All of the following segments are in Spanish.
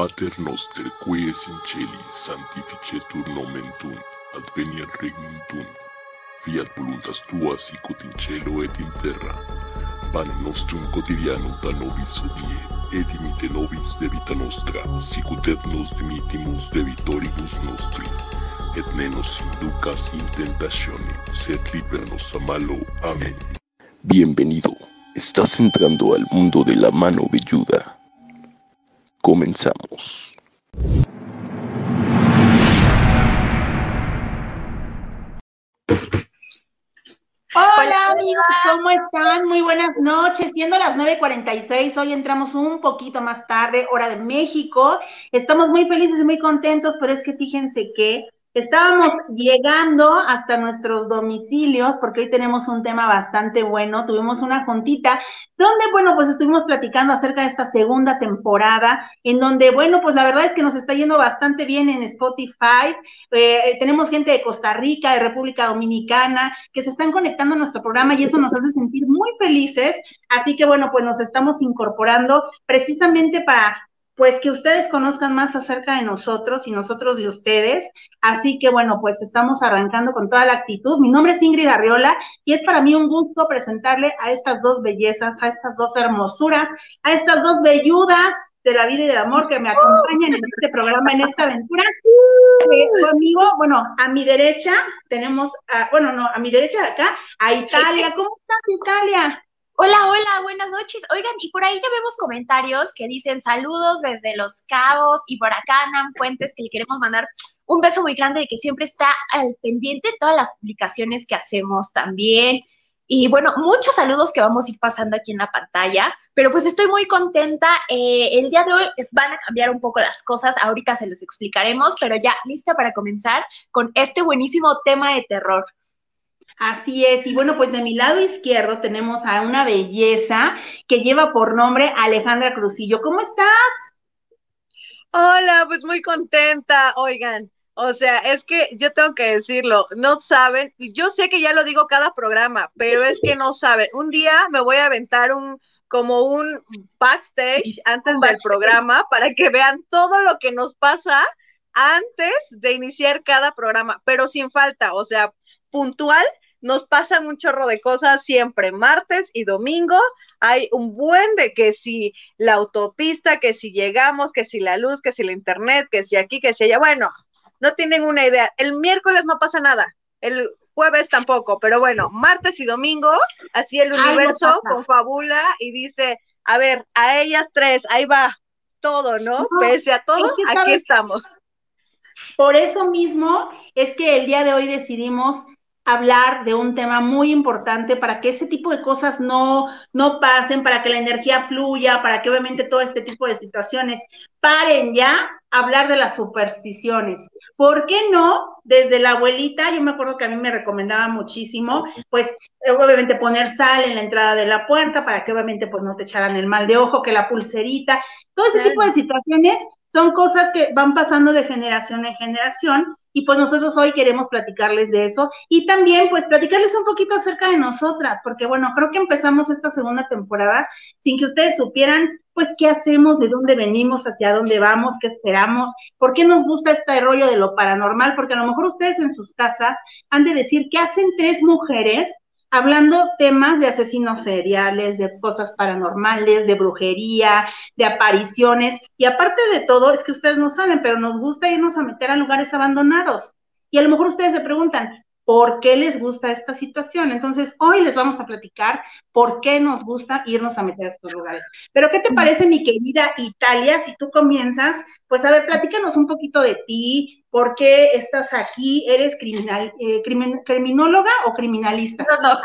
Pater noster qui es in celi sanctificetur nomen tuum, adveniat regnum tuum, fiat voluntas tua sicut in cielo et in terra. Panem nostrum quotidianum da nobis hodie, et dimite nobis debita nostra, sicut et nos dimitimus debitoribus nostri. Et ne nos inducas in tentatione, sed líbranos a malo. Amén. Bienvenido, estás entrando al mundo de la mano velluda. Comenzamos. Hola amigos, ¿cómo están? Muy buenas noches. Siendo las 9.46, hoy entramos un poquito más tarde, hora de México. Estamos muy felices y muy contentos, pero es que fíjense que Estábamos llegando hasta nuestros domicilios porque hoy tenemos un tema bastante bueno. Tuvimos una juntita donde, bueno, pues estuvimos platicando acerca de esta segunda temporada, en donde, bueno, pues la verdad es que nos está yendo bastante bien en Spotify. Eh, tenemos gente de Costa Rica, de República Dominicana, que se están conectando a nuestro programa y eso nos hace sentir muy felices. Así que, bueno, pues nos estamos incorporando precisamente para pues que ustedes conozcan más acerca de nosotros y nosotros de ustedes. Así que bueno, pues estamos arrancando con toda la actitud. Mi nombre es Ingrid Arriola y es para mí un gusto presentarle a estas dos bellezas, a estas dos hermosuras, a estas dos belludas de la vida y del amor que me acompañan en este programa, en esta aventura. Eh, conmigo, bueno, a mi derecha tenemos, a, bueno, no, a mi derecha de acá, a Italia. ¿Cómo estás, Italia? Hola, hola, buenas noches. Oigan, y por ahí ya vemos comentarios que dicen saludos desde Los Cabos y por acá Nan Fuentes que le queremos mandar un beso muy grande de que siempre está al pendiente de todas las publicaciones que hacemos también. Y bueno, muchos saludos que vamos a ir pasando aquí en la pantalla, pero pues estoy muy contenta. Eh, el día de hoy van a cambiar un poco las cosas, ahorita se los explicaremos, pero ya lista para comenzar con este buenísimo tema de terror. Así es, y bueno, pues de mi lado izquierdo tenemos a una belleza que lleva por nombre Alejandra Cruzillo. ¿Cómo estás? Hola, pues muy contenta, oigan. O sea, es que yo tengo que decirlo, no saben, yo sé que ya lo digo cada programa, pero es que no saben. Un día me voy a aventar un como un backstage antes del programa para que vean todo lo que nos pasa antes de iniciar cada programa, pero sin falta, o sea, puntual nos pasan un chorro de cosas siempre, martes y domingo. Hay un buen de que si la autopista, que si llegamos, que si la luz, que si la internet, que si aquí, que si allá. Bueno, no tienen una idea. El miércoles no pasa nada. El jueves tampoco, pero bueno, martes y domingo, así el universo confabula y dice, a ver, a ellas tres, ahí va todo, ¿no? Pese a todo, aquí estamos. Por eso mismo es que el día de hoy decidimos hablar de un tema muy importante para que ese tipo de cosas no, no pasen, para que la energía fluya, para que obviamente todo este tipo de situaciones paren ya hablar de las supersticiones. ¿Por qué no? Desde la abuelita, yo me acuerdo que a mí me recomendaba muchísimo, pues obviamente poner sal en la entrada de la puerta para que obviamente pues no te echaran el mal de ojo, que la pulserita, todo ese tipo de situaciones son cosas que van pasando de generación en generación y pues nosotros hoy queremos platicarles de eso y también pues platicarles un poquito acerca de nosotras, porque bueno, creo que empezamos esta segunda temporada sin que ustedes supieran pues qué hacemos, de dónde venimos, hacia dónde vamos, qué esperamos, por qué nos gusta este rollo de lo paranormal, porque a lo mejor ustedes en sus casas han de decir qué hacen tres mujeres hablando temas de asesinos seriales, de cosas paranormales, de brujería, de apariciones. Y aparte de todo, es que ustedes no saben, pero nos gusta irnos a meter a lugares abandonados. Y a lo mejor ustedes se preguntan, por qué les gusta esta situación. Entonces, hoy les vamos a platicar por qué nos gusta irnos a meter a estos lugares. Pero, ¿qué te parece, mi querida Italia? Si tú comienzas, pues a ver, platícanos un poquito de ti, por qué estás aquí, eres criminal, eh, criminóloga o criminalista. No, no.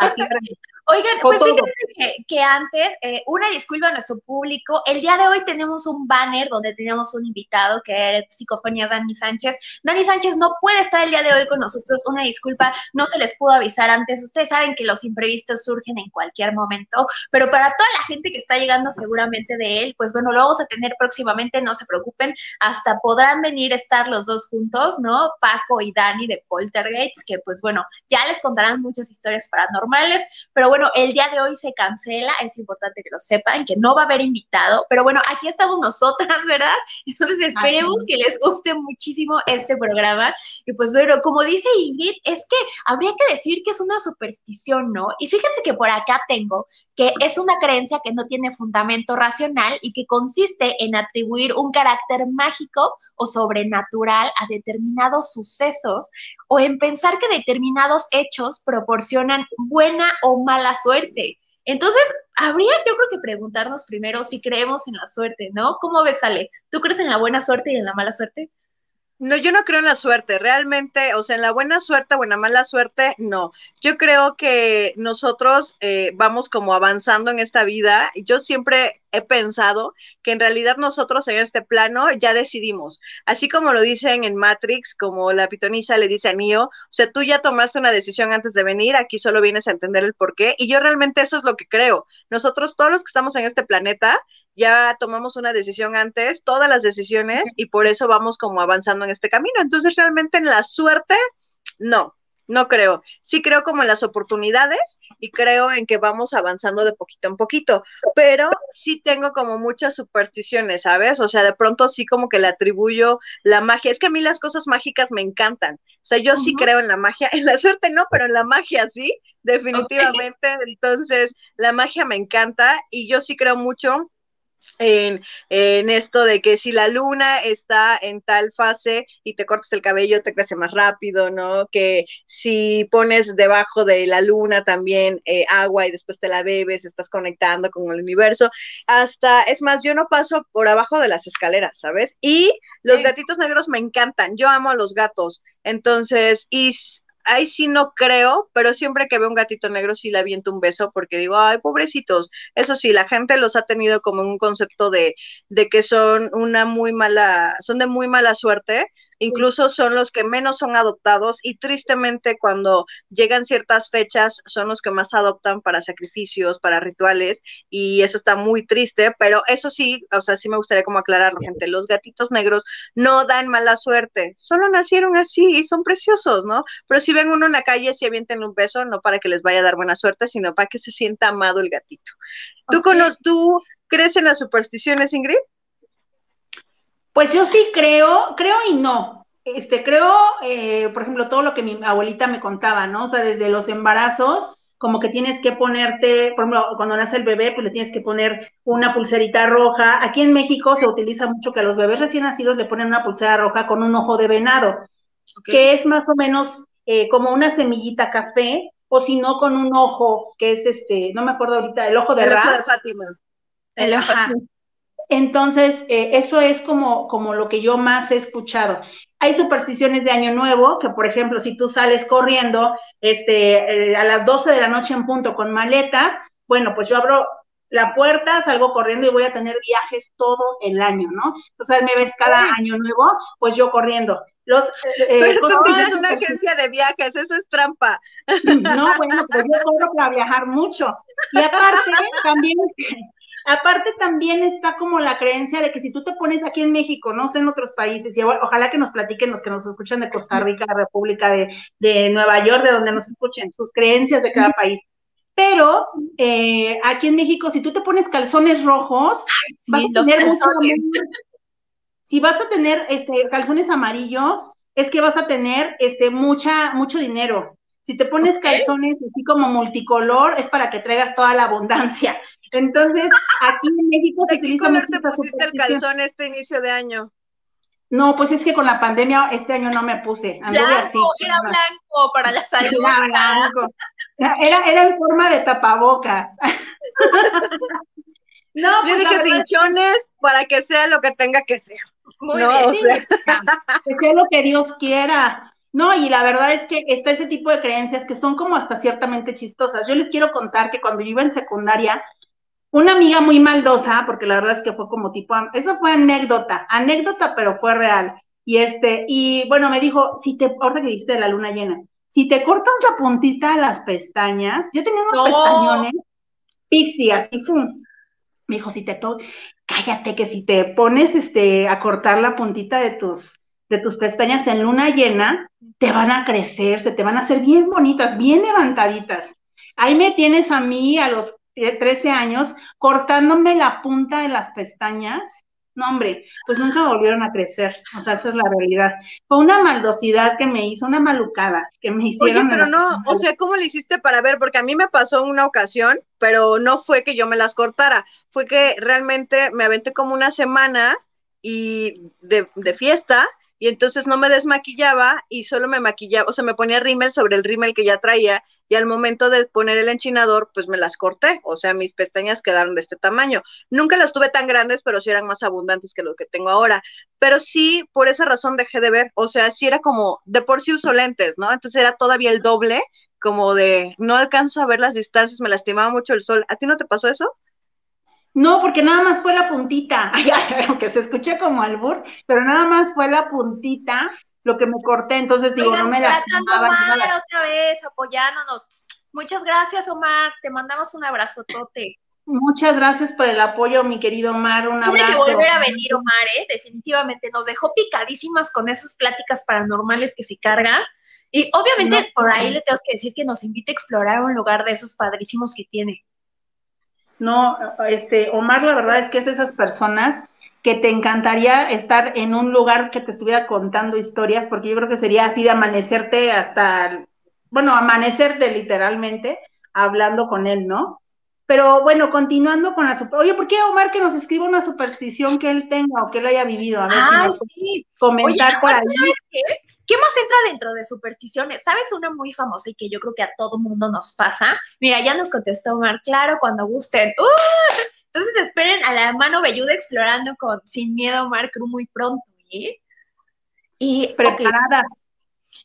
Oigan, pues fíjense que, antes, eh, una disculpa a nuestro público, el día de hoy tenemos un banner donde teníamos un invitado que era Psicofonía Dani Sánchez. Dani Sánchez no puede estar el día de hoy con nosotros, una disculpa, no se les pudo avisar antes. Ustedes saben que los imprevistos surgen en cualquier momento, pero para toda la gente que está llegando seguramente de él, pues bueno, lo vamos a tener próximamente, no se preocupen, hasta podrán venir a estar los dos juntos, ¿no? Paco y Dani de Poltergeist, que pues bueno, ya les contarán muchas historias paranormales, pero bueno, bueno, el día de hoy se cancela, es importante que lo sepan, que no va a haber invitado, pero bueno, aquí estamos nosotras, ¿verdad? Entonces esperemos que les guste muchísimo este programa. Y pues bueno, como dice Ingrid, es que habría que decir que es una superstición, ¿no? Y fíjense que por acá tengo que es una creencia que no tiene fundamento racional y que consiste en atribuir un carácter mágico o sobrenatural a determinados sucesos o en pensar que determinados hechos proporcionan buena o mala suerte. Entonces, habría yo creo que preguntarnos primero si creemos en la suerte, ¿no? ¿Cómo ves, Ale? ¿Tú crees en la buena suerte y en la mala suerte? No, yo no creo en la suerte, realmente, o sea, en la buena suerte o en la mala suerte, no. Yo creo que nosotros eh, vamos como avanzando en esta vida. Yo siempre he pensado que en realidad nosotros en este plano ya decidimos, así como lo dicen en Matrix, como la pitonisa le dice a Neo, o sea, tú ya tomaste una decisión antes de venir, aquí solo vienes a entender el por qué, y yo realmente eso es lo que creo. Nosotros, todos los que estamos en este planeta, ya tomamos una decisión antes, todas las decisiones, y por eso vamos como avanzando en este camino. Entonces, realmente en la suerte, no, no creo. Sí creo como en las oportunidades y creo en que vamos avanzando de poquito en poquito, pero sí tengo como muchas supersticiones, ¿sabes? O sea, de pronto sí como que le atribuyo la magia. Es que a mí las cosas mágicas me encantan. O sea, yo sí creo en la magia, en la suerte no, pero en la magia sí, definitivamente. Entonces, la magia me encanta y yo sí creo mucho en, esto de que si la luna está en tal fase y te cortas el cabello, te crece más rápido, ¿no? Que si pones debajo de la luna también eh, agua y después te la bebes, estás conectando con el universo. Hasta, es más, yo no paso por abajo de las escaleras, ¿sabes? Y los gatitos negros me encantan, yo amo a los gatos. Entonces, y ahí sí no creo, pero siempre que veo un gatito negro sí le aviento un beso porque digo, ay, pobrecitos. Eso sí, la gente los ha tenido como un concepto de, de que son una muy mala, son de muy mala suerte incluso son los que menos son adoptados y tristemente cuando llegan ciertas fechas son los que más adoptan para sacrificios, para rituales y eso está muy triste, pero eso sí, o sea, sí me gustaría como aclararlo, gente, los gatitos negros no dan mala suerte, solo nacieron así y son preciosos, ¿no? Pero si ven uno en la calle, si avienten un beso, no para que les vaya a dar buena suerte, sino para que se sienta amado el gatito. ¿Tú, ¿Tú crees en las supersticiones, Ingrid? Pues yo sí creo, creo y no. Este, creo, eh, por ejemplo, todo lo que mi abuelita me contaba, ¿no? O sea, desde los embarazos, como que tienes que ponerte, por ejemplo, cuando nace el bebé, pues le tienes que poner una pulserita roja. Aquí en México se utiliza mucho que a los bebés recién nacidos le ponen una pulsera roja con un ojo de venado, que es más o menos eh, como una semillita café, o si no, con un ojo, que es este, no me acuerdo ahorita, el ojo de El ojo de Fátima. El. Entonces, eh, eso es como, como lo que yo más he escuchado. Hay supersticiones de Año Nuevo, que por ejemplo, si tú sales corriendo este, eh, a las 12 de la noche en punto con maletas, bueno, pues yo abro la puerta, salgo corriendo y voy a tener viajes todo el año, ¿no? O sea, me ves cada año nuevo, pues yo corriendo. Los, eh, Pero tú tienes una agencia de viajes, eso es trampa. No, bueno, pues yo cobro para viajar mucho. Y aparte, también Aparte también está como la creencia de que si tú te pones aquí en México, no sé en otros países, y ojalá que nos platiquen los que nos escuchan de Costa Rica, República de, Nueva York, de donde nos escuchen, sus creencias de cada país. Pero eh, aquí en México, si tú te pones calzones rojos, vas a tener mucho, si vas a tener este, calzones amarillos, es que vas a tener este, mucha, mucho dinero. Si te pones calzones así como multicolor, es para que traigas toda la abundancia. Entonces, aquí en México se utiliza. ¿Qué color te pusiste el calzón este inicio de año? No, pues es que con la pandemia este año no me puse. Blanco, así, era blanco para la salud. Era blanco. Era, era en forma de tapabocas. no, Yo pues dije cinchones para que sea lo que tenga que ser. no, o sea. Que sea lo que Dios quiera. No, y la verdad es que está ese tipo de creencias que son como hasta ciertamente chistosas. Yo les quiero contar que cuando yo iba en secundaria, una amiga muy maldosa, porque la verdad es que fue como tipo, eso fue anécdota, anécdota, pero fue real. Y este, y bueno, me dijo, si te, ahorita que dijiste de la luna llena, si te cortas la puntita de las pestañas, yo tenía unos pestañones, pixie, así, fum. Me dijo, si te to cállate, que si te pones este, a cortar la puntita de tus, de tus pestañas en luna llena, te van a crecer, se te van a hacer bien bonitas, bien levantaditas. Ahí me tienes a mí a los 13 años cortándome la punta de las pestañas. No, hombre, pues nunca volvieron a crecer. O sea, esa es la realidad. Fue una maldosidad que me hizo, una malucada que me hicieron. Oye, pero no, o sea, ¿cómo le hiciste para ver? Porque a mí me pasó una ocasión, pero no fue que yo me las cortara, fue que realmente me aventé como una semana y de, de fiesta y entonces no me desmaquillaba y solo me maquillaba, o sea, me ponía rímel sobre el rímel que ya traía y al momento de poner el enchinador, pues me las corté, o sea, mis pestañas quedaron de este tamaño. Nunca las tuve tan grandes, pero sí eran más abundantes que lo que tengo ahora. Pero sí, por esa razón dejé de ver, o sea, sí era como, de por sí uso lentes, ¿no? Entonces era todavía el doble, como de, no alcanzo a ver las distancias, me lastimaba mucho el sol. ¿A ti no te pasó eso? No, porque nada más fue la puntita, aunque se escuché como albur, pero nada más fue la puntita lo que me corté, entonces digo, no me la... Omar otra vez apoyándonos. Muchas gracias, Omar, te mandamos un abrazotote. Muchas gracias por el apoyo, mi querido Omar, un abrazo. Tiene que volver a venir Omar, ¿eh? definitivamente, nos dejó picadísimas con esas pláticas paranormales que se cargan. Y obviamente por ahí le tengo que decir que nos invite a explorar un lugar de esos padrísimos que tiene. No, este, Omar, la verdad es que es esas personas que te encantaría estar en un lugar que te estuviera contando historias, porque yo creo que sería así de amanecerte hasta, bueno, amanecerte literalmente hablando con él, ¿no? Pero bueno, continuando con la super... Oye, ¿por qué Omar que nos escriba una superstición que él tenga o que él haya vivido? A ver ah, sí. comentar por ahí. qué? qué? más entra dentro de supersticiones? ¿Sabes una muy famosa y que yo creo que a todo mundo nos pasa? Mira, ya nos contestó Omar, claro, cuando gusten. ¡Uh! Entonces esperen a la mano velluda explorando con Sin Miedo Omar Cruz muy pronto, ¿eh? Y preparada.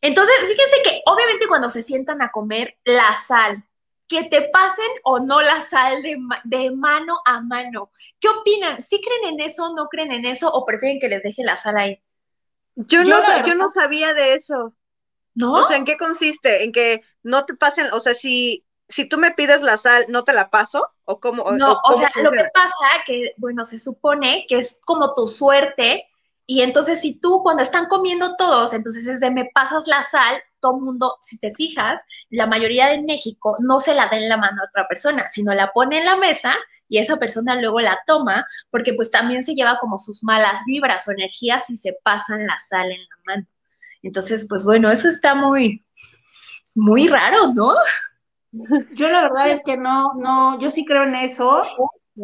Entonces, fíjense que obviamente cuando se sientan a comer, la sal que te pasen o no la sal de, de, mano a mano. ¿Qué opinan? ¿Sí creen en eso, no creen en eso o prefieren que les deje la sal ahí? Yo, no, yo no sabía de eso. ¿No? O sea, ¿en qué consiste? En que no te pasen, o sea, si, si tú me pides la sal, ¿no te la paso? ¿O cómo? No, o, sea, lo que pasa que, bueno, se supone que es como tu suerte y entonces si tú cuando están comiendo todos, entonces es de me pasas la sal, todo mundo, si te fijas, la mayoría de México no se la da en la mano a otra persona, sino la pone en la mesa y esa persona luego la toma, porque pues también se lleva como sus malas vibras o energías si se pasan la sal en la mano. Entonces, pues bueno, eso está muy, muy raro, ¿no? Yo la verdad es que no, no, yo sí creo en eso.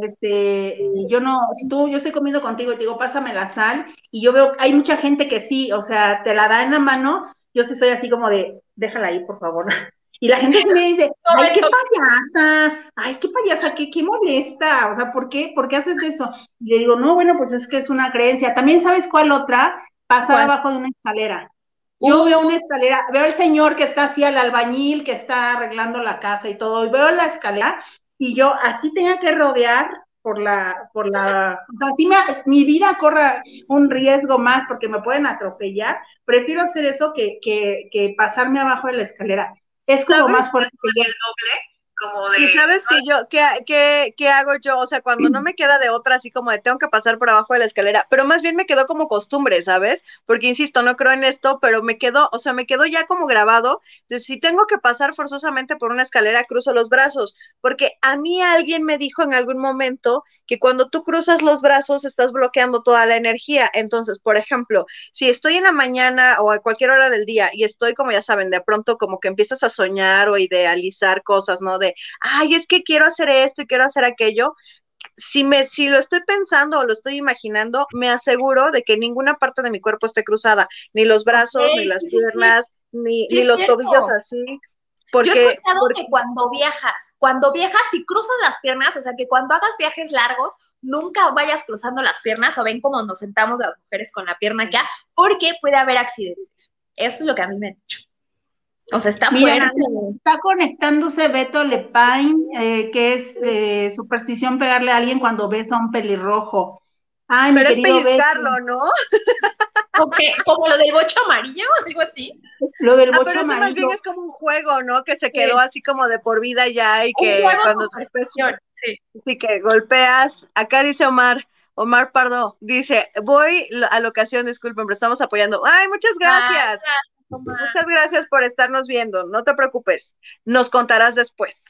Este, yo no, tú, yo estoy comiendo contigo y te digo, pásame la sal, y yo veo, hay mucha gente que sí, o sea, te la da en la mano, yo sí soy así como de, déjala ahí, por favor. Y la gente me dice, ay, qué payasa, ay, qué payasa, qué, qué molesta, o sea, ¿por qué, ¿por qué haces eso? Y le digo, no, bueno, pues es que es una creencia. También sabes cuál otra, pasar abajo de una escalera. Yo veo una escalera, veo al señor que está así, al albañil que está arreglando la casa y todo, y veo la escalera, y yo así tenía que rodear por la, por la, o sea, si me, mi vida corra un riesgo más porque me pueden atropellar, prefiero hacer eso que, que, que pasarme abajo de la escalera. Es como más fuerte que el doble y sabes que yo, ¿qué, qué, ¿qué, hago yo? O sea, cuando no me queda de otra, así como de tengo que pasar por abajo de la escalera, pero más bien me quedó como costumbre, ¿sabes? Porque insisto, no creo en esto, pero me quedó, o sea, me quedó ya como grabado. Entonces, si tengo que pasar forzosamente por una escalera, cruzo los brazos, porque a mí alguien me dijo en algún momento que cuando tú cruzas los brazos estás bloqueando toda la energía. Entonces, por ejemplo, si estoy en la mañana o a cualquier hora del día y estoy, como ya saben, de pronto como que empiezas a soñar o idealizar cosas, ¿no? Ay, es que quiero hacer esto y quiero hacer aquello, si me, si lo estoy pensando o lo estoy imaginando, me aseguro de que ninguna parte de mi cuerpo esté cruzada, ni los brazos, ni las piernas, ni, ni los tobillos así. Porque, Yo he escuchado que cuando viajas, cuando viajas y cruzas las piernas, o sea, que cuando hagas viajes largos, nunca vayas cruzando las piernas o ven como nos sentamos las mujeres con la pierna acá, porque puede haber accidentes. Eso es lo que a mí me han dicho. O sea, está fuerte. Está conectándose Beto Lepain, eh, que es eh, superstición pegarle a alguien cuando ves a un pelirrojo. Ay, Pero es pellizcarlo, ¿no? como lo del bocho amarillo, algo así. Lo del ah, pero eso más bien es como un juego, ¿no? Que se quedó así como de por vida ya y que cuando sí. sí, que golpeas. Acá dice Omar, Omar Pardo, dice, voy a la ocasión, disculpen, pero estamos apoyando. Ay, muchas gracias. Muchas gracias por estarnos viendo. No te preocupes. Nos contarás después.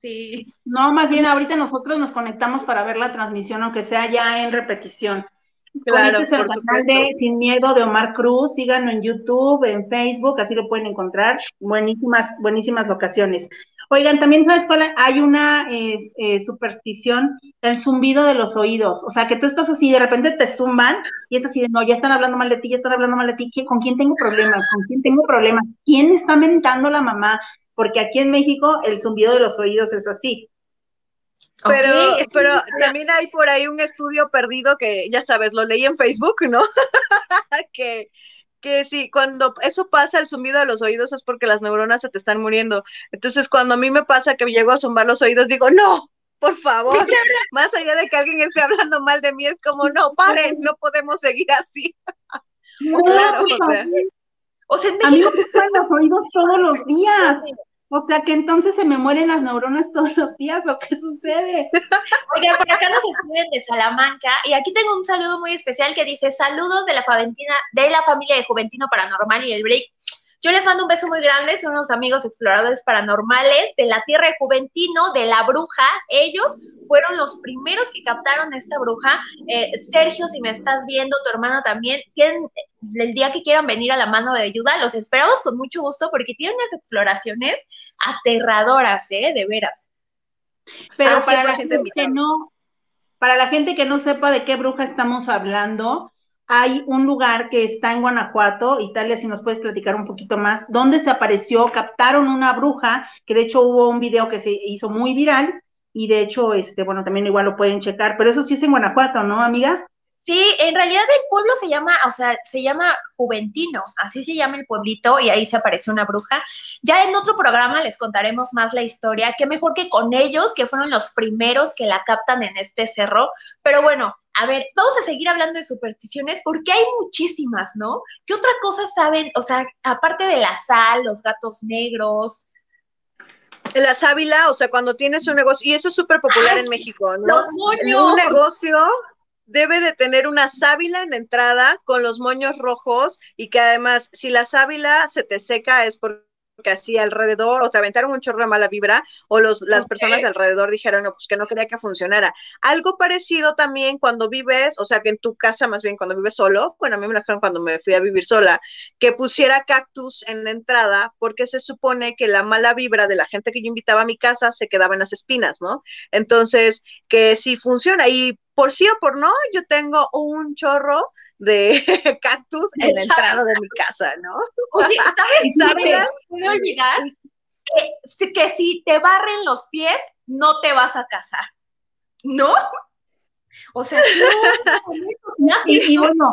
Sí. No, más bien ahorita nosotros nos conectamos para ver la transmisión, aunque sea ya en repetición. Claro, este es el canal de Sin Miedo de Omar Cruz, síganlo en YouTube, en Facebook, así lo pueden encontrar. Buenísimas, buenísimas locaciones. Oigan, también sabes cuál hay una eh, superstición, el zumbido de los oídos. O sea, que tú estás así, de repente te zumban y es así de no, ya están hablando mal de ti, ya están hablando mal de ti. ¿Con quién tengo problemas? ¿Con quién tengo problemas? ¿Quién está mentando la mamá? Porque aquí en México el zumbido de los oídos es así. Pero, pero también hay por ahí un estudio perdido que, ya sabes, lo leí en Facebook, ¿no? que que sí, cuando eso pasa, el zumbido de los oídos es porque las neuronas se te están muriendo. Entonces, cuando a mí me pasa que llego a zumbar los oídos, digo, no, por favor, más allá de que alguien esté hablando mal de mí, es como, no, paren, no podemos seguir así. claro, o sea. O sea, en México... A mí me los oídos todos los días. O sea que entonces se me mueren las neuronas todos los días, ¿o qué sucede? Oiga, por acá nos escriben de Salamanca, y aquí tengo un saludo muy especial que dice: saludos de la Faventina, de la familia de Juventino Paranormal y el Break. Yo les mando un beso muy grande, son unos amigos exploradores paranormales de la Tierra de Juventino, de la Bruja. Ellos fueron los primeros que captaron a esta bruja. Eh, Sergio, si me estás viendo, tu hermana también, tienen, el día que quieran venir a la mano de ayuda, los esperamos con mucho gusto porque tienen unas exploraciones aterradoras, ¿eh? De veras. Pero para la gente que no, para la gente que no sepa de qué bruja estamos hablando, hay un lugar que está en Guanajuato, Italia, si nos puedes platicar un poquito más, donde se apareció, captaron una bruja, que de hecho hubo un video que se hizo muy viral, y de hecho, este, bueno, también igual lo pueden checar, pero eso sí es en Guanajuato, ¿no, amiga? Sí, en realidad el pueblo se llama, o sea, se llama Juventino, así se llama el pueblito y ahí se aparece una bruja. Ya en otro programa les contaremos más la historia, qué mejor que con ellos, que fueron los primeros que la captan en este cerro. Pero bueno, a ver, vamos a seguir hablando de supersticiones porque hay muchísimas, ¿no? ¿Qué otra cosa saben? O sea, aparte de la sal, los gatos negros, la sábila, o sea, cuando tienes un negocio, y eso es súper popular en México, ¿no? Los moños. Un negocio debe de tener una sábila en la entrada con los moños rojos y que además si la sábila se te seca es porque así alrededor o te aventaron un chorro de mala vibra o los, las personas de alrededor dijeron no, pues que no quería que funcionara. Algo parecido también cuando vives, o sea que en tu casa más bien cuando vives solo, bueno, a mí me lo dijeron cuando me fui a vivir sola, que pusiera cactus en la entrada porque se supone que la mala vibra de la gente que yo invitaba a mi casa se quedaba en las espinas, ¿no? Entonces, que si funciona y por sí o por no, yo tengo un chorro de cactus en la entrada de mi casa, ¿no? Oye, ¿sabes? puede olvidar que, que si te barren los pies, no te vas a casar, ¿no? O sea, no, y, y bueno,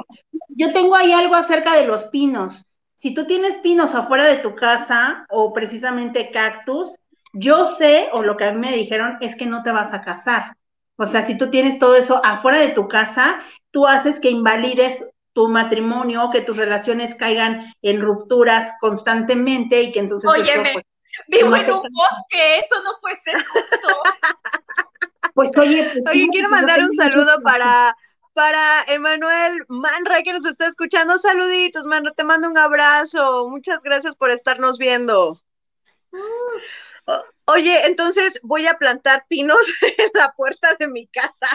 yo tengo ahí algo acerca de los pinos. Si tú tienes pinos afuera de tu casa o precisamente cactus, yo sé, o lo que a mí me dijeron, es que no te vas a casar. O sea, si tú tienes todo eso afuera de tu casa, tú haces que invalides tu matrimonio, que tus relaciones caigan en rupturas constantemente y que entonces... Óyeme, pues, vivo en un bosque, eso no puede ser justo. pues oye, pues, oye, quiero mandar un saludo para para Emanuel Manra que nos está escuchando. Saluditos, mano, te mando un abrazo. Muchas gracias por estarnos viendo. Oye, entonces voy a plantar pinos en la puerta de mi casa.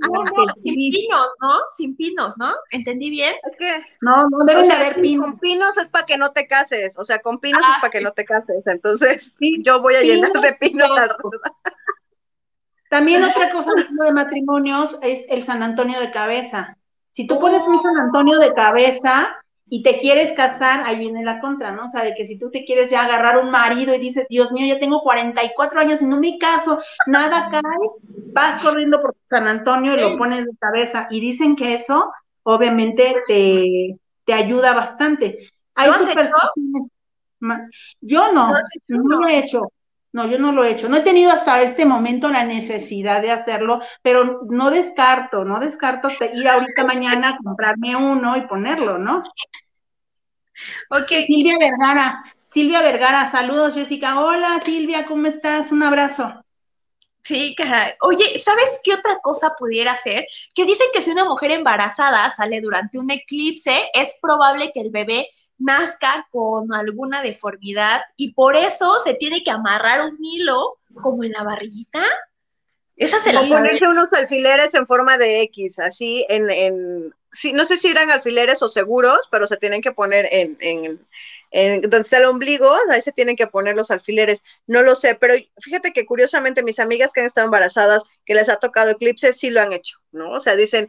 No, no, sin pinos, ¿no? Sin pinos, ¿no? ¿Entendí bien? Es que no, no deben de haber pinos. Con pinos es para que no te cases, o sea, con pinos es ah, para que no te cases. Entonces, yo voy a llenar de pinos alrededor. También otra cosa de matrimonios es el San Antonio de cabeza. Si tú pones un San Antonio de cabeza, y te quieres casar, ahí viene la contra, ¿no? O sea, de que si tú te quieres ya agarrar un marido y dices, Dios mío, yo tengo 44 años y no me caso, nada cae, vas corriendo por San Antonio y lo pones de cabeza. Y dicen que eso, obviamente, te, te ayuda bastante. Hay supersticiones. Yo no, no lo he hecho. No, yo no lo he hecho. No he tenido hasta este momento la necesidad de hacerlo, pero no descarto, no descarto ir ahorita mañana a comprarme uno y ponerlo, ¿no? Ok. Silvia Vergara. Silvia Vergara, saludos, Jessica. Hola, Silvia, ¿cómo estás? Un abrazo. Sí, caray. Oye, ¿sabes qué otra cosa pudiera ser? Que dicen que si una mujer embarazada sale durante un eclipse, es probable que el bebé nazca con alguna deformidad y por eso se tiene que amarrar un hilo como en la barriguita. Esa se la ponerse unos alfileres en forma de X, así en, en sí, no sé si eran alfileres o seguros, pero se tienen que poner en, en, en, donde está el ombligo, ahí se tienen que poner los alfileres. No lo sé, pero fíjate que curiosamente mis amigas que han estado embarazadas, que les ha tocado eclipse, sí lo han hecho, ¿no? O sea, dicen,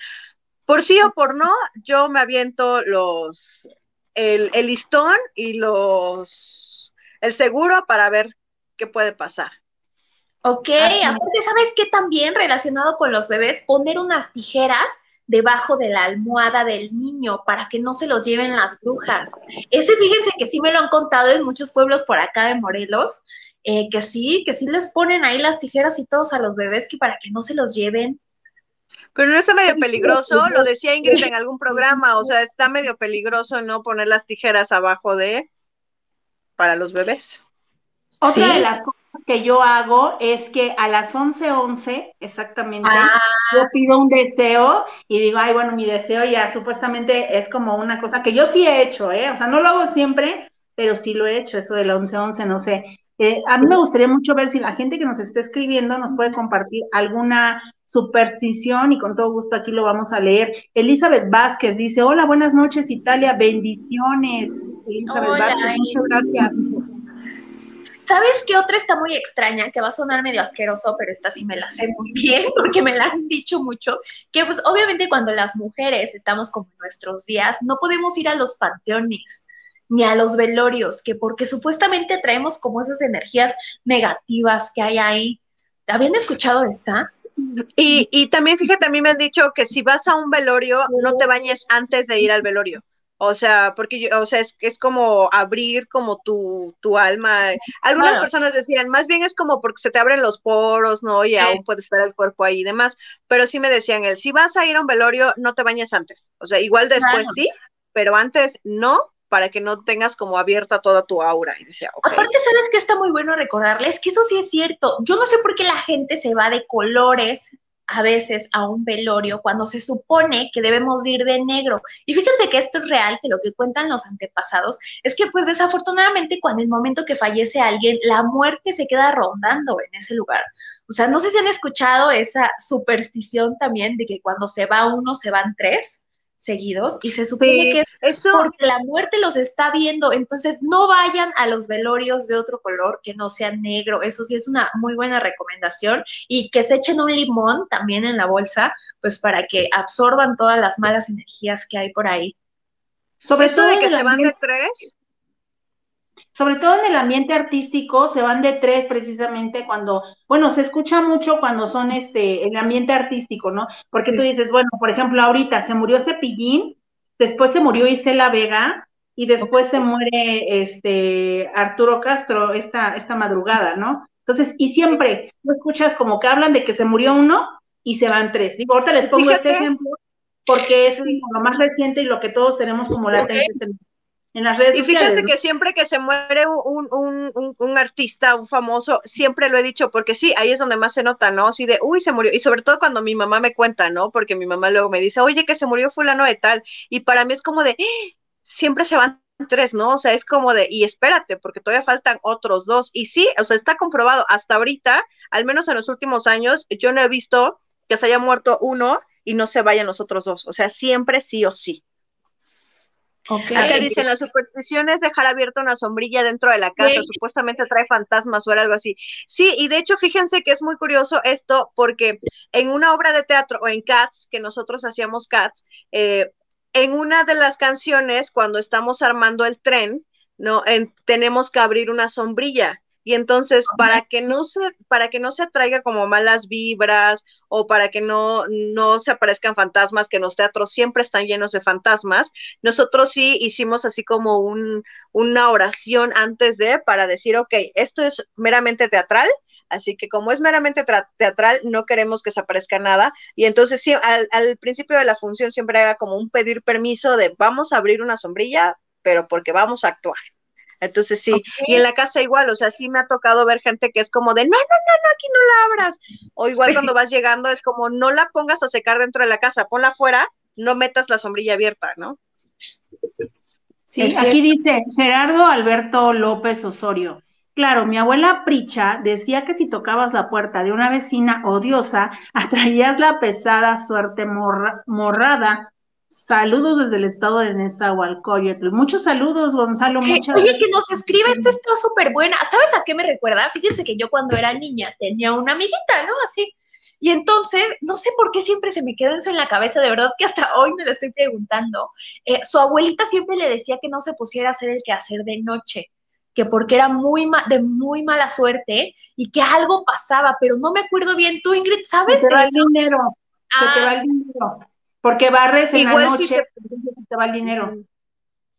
por sí o por no, yo me aviento los, el, el listón y los, el seguro para ver qué puede pasar. Ok, aparte, ¿sabes qué también relacionado con los bebés? Poner unas tijeras debajo de la almohada del niño para que no se los lleven las brujas. Ese fíjense que sí me lo han contado en muchos pueblos por acá de Morelos, eh, que sí, que sí les ponen ahí las tijeras y todos a los bebés que para que no se los lleven. Pero no está medio peligroso, lo decía Ingrid en algún programa, o sea, está medio peligroso no poner las tijeras abajo de para los bebés. Otra de las cosas que yo hago es que a las 11:11 11, exactamente, ah, yo pido un deseo y digo, ay, bueno, mi deseo ya supuestamente es como una cosa que yo sí he hecho, ¿eh? O sea, no lo hago siempre, pero sí lo he hecho, eso del 11:11, 11, no sé. Eh, a mí me gustaría mucho ver si la gente que nos está escribiendo nos puede compartir alguna superstición y con todo gusto aquí lo vamos a leer. Elizabeth Vázquez dice, hola, buenas noches Italia, bendiciones. Elizabeth Vázquez, muchas gracias. ¿Sabes qué otra está muy extraña? Que va a sonar medio asqueroso, pero esta sí me la sé muy bien porque me la han dicho mucho. Que pues obviamente cuando las mujeres estamos como en nuestros días, no podemos ir a los panteones ni a los velorios, que porque supuestamente traemos como esas energías negativas que hay ahí. ¿Habían escuchado esta? Y, y también fíjate, a mí me han dicho que si vas a un velorio, no te bañes antes de ir al velorio. O sea, porque yo, o sea, es, es como abrir como tu, tu alma. Algunas personas decían, más bien es como porque se te abren los poros, ¿no? Y aún puede estar el cuerpo ahí y demás. Pero sí me decían, el, si vas a ir a un velorio, no te bañes antes. O sea, igual después sí, pero antes no, para que no tengas como abierta toda tu aura. Y decía, Aparte, ¿sabes que está muy bueno recordarles? Que eso sí es cierto. Yo no sé por qué la gente se va de colores a veces a un velorio cuando se supone que debemos ir de negro. Y fíjense que esto es real, que lo que cuentan los antepasados es que pues desafortunadamente cuando el momento que fallece alguien, la muerte se queda rondando en ese lugar. O sea, no sé si han escuchado esa superstición también de que cuando se va uno se van tres seguidos y se supone que eso... porque la muerte los está viendo, entonces no vayan a los velorios de otro color que no sea negro, eso sí es una muy buena recomendación y que se echen un limón también en la bolsa, pues para que absorban todas las malas energías que hay por ahí. Sobre todo de que se van de tres, sobre todo en el ambiente artístico, se van de tres precisamente cuando, bueno, se escucha mucho cuando son este, el ambiente artístico, ¿no? Porque tú dices, bueno, por ejemplo, ahorita se murió Cepillín, después se murió Isela Vega, y después se muere este Arturo Castro esta, esta madrugada, ¿no? Entonces, y siempre tú escuchas como que hablan de que se murió uno y se van tres. Digo, ahorita les pongo este ejemplo porque es lo más reciente y lo que todos tenemos como latentes en y fíjate que siempre que se muere un, un, un, artista, un famoso, siempre lo he dicho, porque sí, ahí es donde más se nota, ¿no? Así de, uy, se murió. Y sobre todo cuando mi mamá me cuenta, ¿no? Porque mi mamá luego me dice, oye, que se murió fulano de tal. Y para mí es como de, siempre se van tres, ¿no? O sea, es como de, y espérate, porque todavía faltan otros dos. Y sí, o sea, está comprobado, hasta ahorita, al menos en los últimos años, yo no he visto que se haya muerto uno y no se vayan los otros dos. O sea, siempre sí o sí. Acá dicen, las supersticiones dejar abierta una sombrilla dentro de la casa, supuestamente trae fantasmas o algo así. Sí, y de hecho, fíjense que es muy curioso esto, porque en una obra de teatro o en Cats, que nosotros hacíamos Cats, eh, en una de las canciones, cuando estamos armando el tren, ¿no? tenemos que abrir una sombrilla y entonces para que no se para que no se atraiga como malas vibras o para que no no se aparezcan fantasmas que los teatros siempre están llenos de fantasmas nosotros sí hicimos así como un, una oración antes de para decir ok esto es meramente teatral así que como es meramente teatral no queremos que se aparezca nada. Y entonces sí al, al principio de la función siempre era como un pedir permiso de vamos a abrir una sombrilla pero porque vamos a actuar entonces sí, y en la casa igual, o sea, sí me ha tocado ver gente que es como de, no, no, no, no, aquí no la abras. O igual cuando vas llegando es como, no la pongas a secar dentro de la casa, ponla afuera, no metas la sombrilla abierta, ¿no? Sí, aquí dice Gerardo Alberto López Osorio. Claro, mi abuela Pricha decía que si tocabas la puerta de una vecina odiosa, atraías la pesada suerte morrada. Saludos desde el estado de Nezahualcóyotl. Muchos saludos, Gonzalo. Muchas Oye, que nos escribe, esta está súper buena. ¿Sabes a qué me recuerda? Fíjense que yo cuando era niña tenía una amiguita, ¿no? Así. Y entonces, no sé por qué siempre se me queda eso en la cabeza, de verdad que hasta hoy me lo estoy preguntando. Eh, su abuelita siempre le decía que no se pusiera a hacer el quehacer de noche que porque era muy de muy mala suerte y que algo pasaba, pero no me acuerdo bien. Tú, Ingrid, ¿sabes? Se te va el dinero, se te va el ah. dinero, porque barres en la noche, se te va el dinero.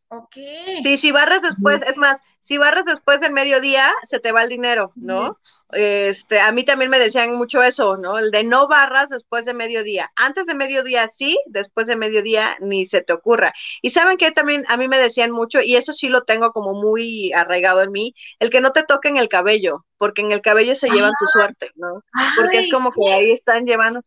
Ok. Sí, si barres después, es más, si barres después del mediodía, se te va el dinero, ¿no? Este, a mí también me decían mucho eso, ¿no? El de no barras después de mediodía. Antes de mediodía sí, después de mediodía ni se te ocurra. Y saben que también a mí me decían mucho, y eso sí lo tengo como muy arraigado en mí, el que no te toquen el cabello, porque en el cabello se llevan tu ah. suerte, ¿no? Porque es como que ahí están llevando.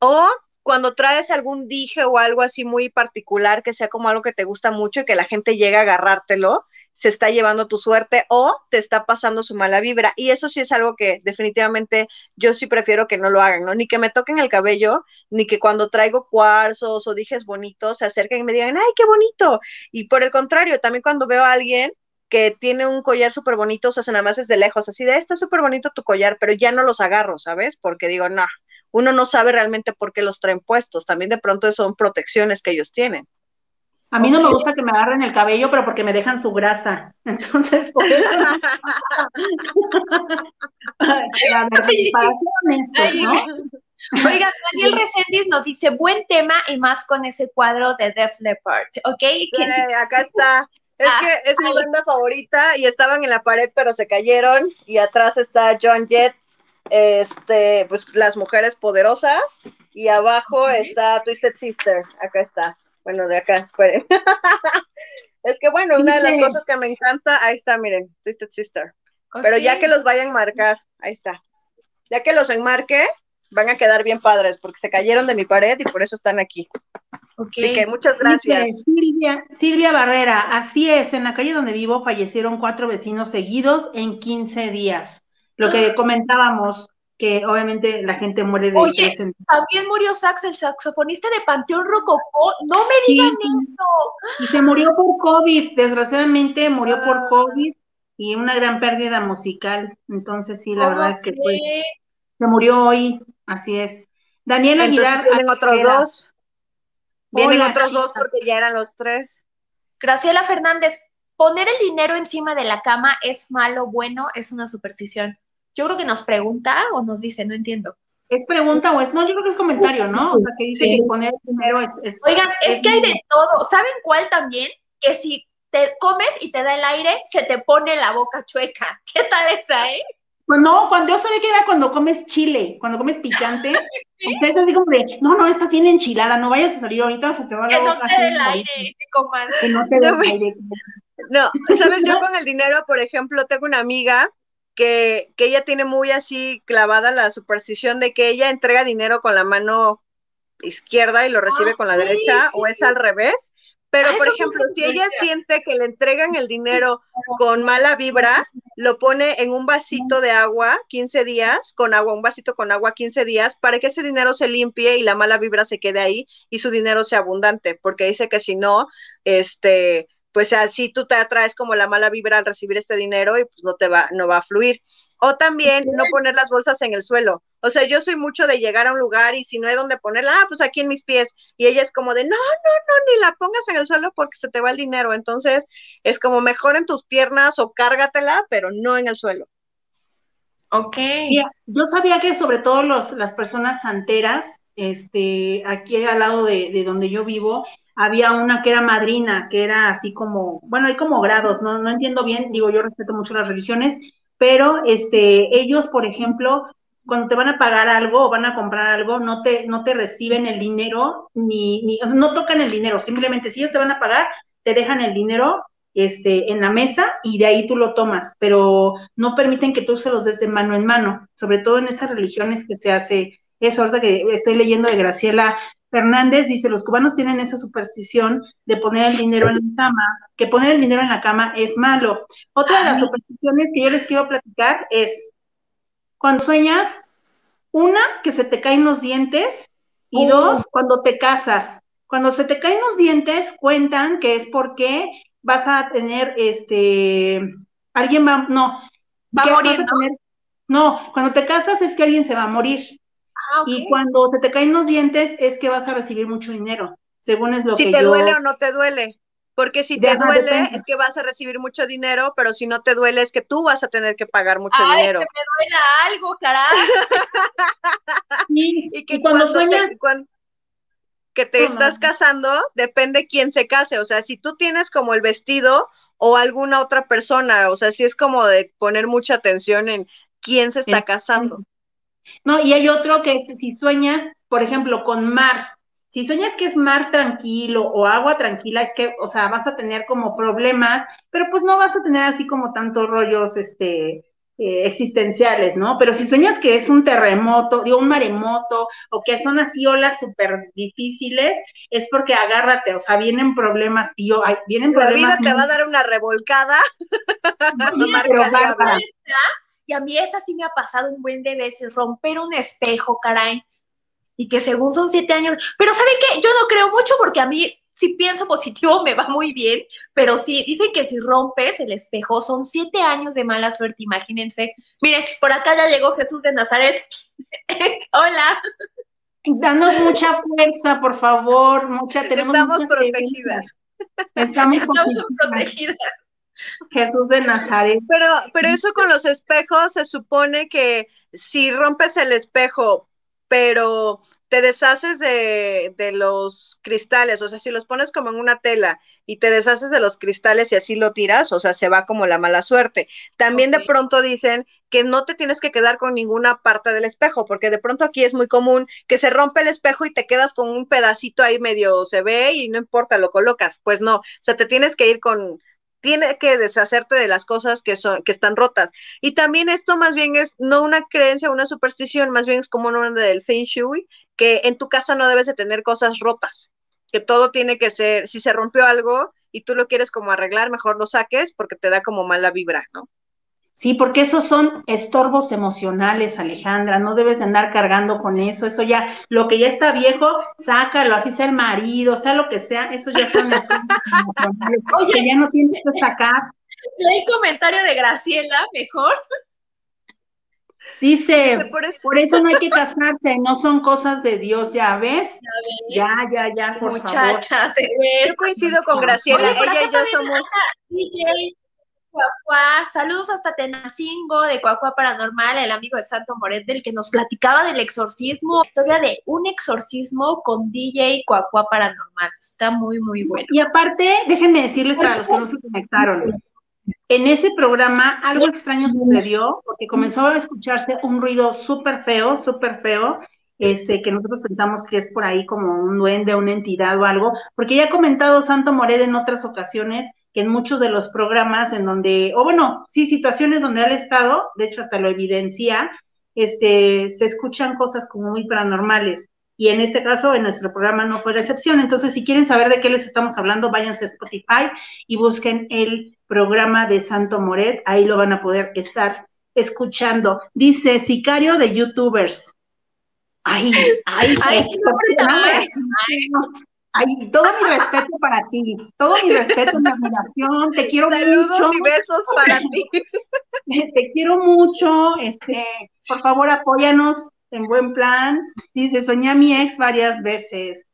O cuando traes algún dije o algo así muy particular, que sea como algo que te gusta mucho y que la gente llegue a agarrártelo, se está llevando tu suerte o te está pasando su mala vibra. Y eso sí es algo que definitivamente yo sí prefiero que no lo hagan, ¿no? Ni que me toquen el cabello, ni que cuando traigo cuarzos o dijes bonitos se acerquen y me digan, ay, qué bonito. Y por el contrario, también cuando veo a alguien que tiene un collar súper bonito, o sea, nada más es de lejos, así de, está súper bonito tu collar, pero ya no los agarro, ¿sabes? Porque digo, no, uno no sabe realmente por qué los traen puestos. También de pronto son protecciones que ellos tienen. A mí no me gusta que me agarren el cabello, pero porque me dejan su grasa. Entonces, por eso. Oiga, Daniel Reséndiz nos dice, buen tema y más con ese cuadro de Def Leppard, ¿ok? acá está. Es ah, que es mi banda favorita y estaban en la pared, pero se cayeron. Y atrás está John Jett este, pues las mujeres poderosas, y abajo está Twisted Sister, acá está, bueno, de acá, es que bueno, una de las cosas que me encanta, ahí está, miren, Twisted Sister, pero ya que los vayan a marcar, ahí está, ya que los enmarque, van a quedar bien padres, porque se cayeron de mi pared y por eso están aquí. Así que muchas gracias. Silvia, Silvia Barrera, así es, en la calle donde vivo fallecieron cuatro vecinos seguidos en 15 días. Lo que comentábamos, que obviamente la gente muere de Oye, también murió Sax, el saxofonista de Panteón Rococó. No me digan eso. Y se murió por COVID, desgraciadamente murió por ah. COVID y una gran pérdida musical. Entonces, sí, la verdad es que se murió hoy, así es. Daniel Aguilar. Vienen otros dos. Vienen otros dos porque ya eran los tres. Graciela Fernández, poner el dinero encima de la cama es malo, bueno, es una superstición. Yo creo que nos pregunta o nos dice, no entiendo. ¿Es pregunta o es? No, yo creo que es comentario, ¿no? O sea, que dice que poner dinero es, es Oigan, es, que hay de todo. ¿Saben cuál también? Que si te comes y te da el aire, se te pone la boca chueca. ¿Qué tal esa, eh? Pues no, cuando yo sabía que era cuando comes chile, cuando comes picante, es así como de, no, no, estás bien enchilada, no vayas a salir ahorita, se te va la boca. Que no te dé el aire, coman. Que no te dé el aire. No, sabes, yo con el dinero, por ejemplo, tengo una amiga que, ella tiene muy así clavada la superstición de que ella entrega dinero con la mano izquierda y lo recibe ah, con la derecha, o es al revés. Pero, ah, por ejemplo, si ella siente que le entregan el dinero con mala vibra, lo pone en un vasito de agua 15 días, con agua, un vasito con agua 15 días, para que ese dinero se limpie y la mala vibra se quede ahí y su dinero sea abundante, porque dice que si no, este, pues así tú te atraes como la mala vibra al recibir este dinero y pues no te va, no va a fluir. O también no poner las bolsas en el suelo. O sea, yo soy mucho de llegar a un lugar y si no hay donde ponerla, ah, pues aquí en mis pies. Y ella es como de, no, no, no, ni la pongas en el suelo porque se te va el dinero. Entonces, es como mejor en tus piernas o cárgatela, pero no en el suelo. Ok. yo sabía que sobre todo los, las personas santeras, este, aquí al lado de, de donde yo vivo, había una que era madrina, que era así como, bueno, hay como grados, no, no entiendo bien, digo, yo respeto mucho las religiones, pero este, ellos, por ejemplo, cuando te van a pagar algo o van a comprar algo, no te, no te reciben el dinero, ni, ni, no tocan el dinero, simplemente si ellos te van a pagar, te dejan el dinero este, en la mesa y de ahí tú lo tomas, pero no permiten que tú se los des de mano en mano, sobre todo en esas religiones que se hace eso, ahorita que estoy leyendo de Graciela Fernández dice, los cubanos tienen esa superstición de poner el dinero en la cama, que poner el dinero en la cama es malo. Otra de las supersticiones que yo les quiero platicar es, cuando sueñas, una, que se te caen los dientes, y Oh. dos, cuando te casas. Cuando se te caen los dientes, cuentan que es porque vas a tener, este, alguien va, no, Va a morir, ¿no? tener- no, cuando te casas es que alguien se va a morir. Ah. Y cuando se te caen los dientes es que vas a recibir mucho dinero, según es lo Si que te yo... duele o no te duele. Porque si te Ajá, duele depende. es que vas a recibir mucho dinero, pero si no te duele es que tú vas a tener que pagar mucho Ay, dinero. que me duela algo, caray. Sí, Y que y cuando cuando, sueñas, te, cuan- que te estás casando, depende quién se case. O sea, si tú tienes como el vestido o alguna otra persona, o sea, si es como de poner mucha atención en quién se está casando. No, y hay otro que es si sueñas, por ejemplo, con mar. Si sueñas que es mar tranquilo o agua tranquila, es que, o sea, vas a tener como problemas, pero pues no vas a tener así como tantos rollos, este, eh, existenciales, ¿no? Pero si sueñas que es un terremoto, digo, un maremoto, o que son así olas súper difíciles, es porque agárrate, o sea, vienen problemas, y yo, ay, vienen La problemas. vida te va a dar una revolcada. Pero. Y a mí esa sí me ha pasado un buen de veces, romper un espejo, caray. Y que según son siete años. Pero ¿saben qué? Yo no creo mucho porque a mí, si pienso positivo, me va muy bien. Pero sí, dicen que si rompes el espejo, son siete años de mala suerte, imagínense. Miren, por acá ya llegó Jesús de Nazaret. Hola. Danos mucha fuerza, por favor, mucha, tenemos Estamos protegidas. Estamos protegidas. Jesús de Nazaret. Pero, pero eso con los espejos se supone que si rompes el espejo, pero te deshaces de, de los cristales, o sea, si los pones como en una tela y te deshaces de los cristales y así lo tiras, o sea, se va como la mala suerte. También de pronto dicen que no te tienes que quedar con ninguna parte del espejo, porque de pronto aquí es muy común que se rompe el espejo y te quedas con un pedacito ahí medio se ve y no importa, lo colocas. Pues no, o sea, te tienes que ir con, tiene que deshacerte de las cosas que son que están rotas. Y también esto más bien es no una creencia, una superstición, más bien es como una del feng shui, que en tu casa no debes de tener cosas rotas, que todo tiene que ser, si se rompió algo y tú lo quieres como arreglar, mejor lo saques porque te da como mala vibra, ¿no? Sí, porque esos son estorbos emocionales, Alejandra, no debes de andar cargando con eso, eso ya, lo que ya está viejo, sácalo, así sea el marido, sea lo que sea, eso ya son estorbos emocionales, Oye. que ya no tienes que sacar. Lee el comentario de Graciela, mejor. Dice, Dice, por eso, por eso no hay que casarse, no son cosas de Dios, ¿ya ves? Ya, ya, ya, por favor. Muchachas, yo coincido con Graciela, Oye, ella y yo somos DJ Cuacuá. Saludos hasta Tenacingo de Cuacuá Paranormal, el amigo de Santo Moret, del que nos platicaba del exorcismo, historia de un exorcismo con DJ Cuacuá Paranormal. Está muy, muy bueno. Y aparte, déjenme decirles para los que no se conectaron, en ese programa algo extraño sucedió porque comenzó a escucharse un ruido súper feo, súper feo, este, que nosotros pensamos que es por ahí como un duende, una entidad o algo, porque ya ha comentado Santo Mored en otras ocasiones en muchos de los programas en donde, o bueno, sí, situaciones donde ha estado, de hecho hasta lo evidencia, este, se escuchan cosas como muy paranormales. Y en este caso, en nuestro programa no fue la excepción. Entonces, si quieren saber de qué les estamos hablando, váyanse a Spotify y busquen el programa de Santo Moret. Ahí lo van a poder estar escuchando. Dice, sicario de youtubers. Ay, ay, Ay, pues, ay, todo mi respeto para ti, todo mi respeto, mi admiración, te quiero saludos mucho, y besos para ti. te quiero mucho, este, por favor apóyanos en buen plan. Dice, soñé a mi ex varias veces.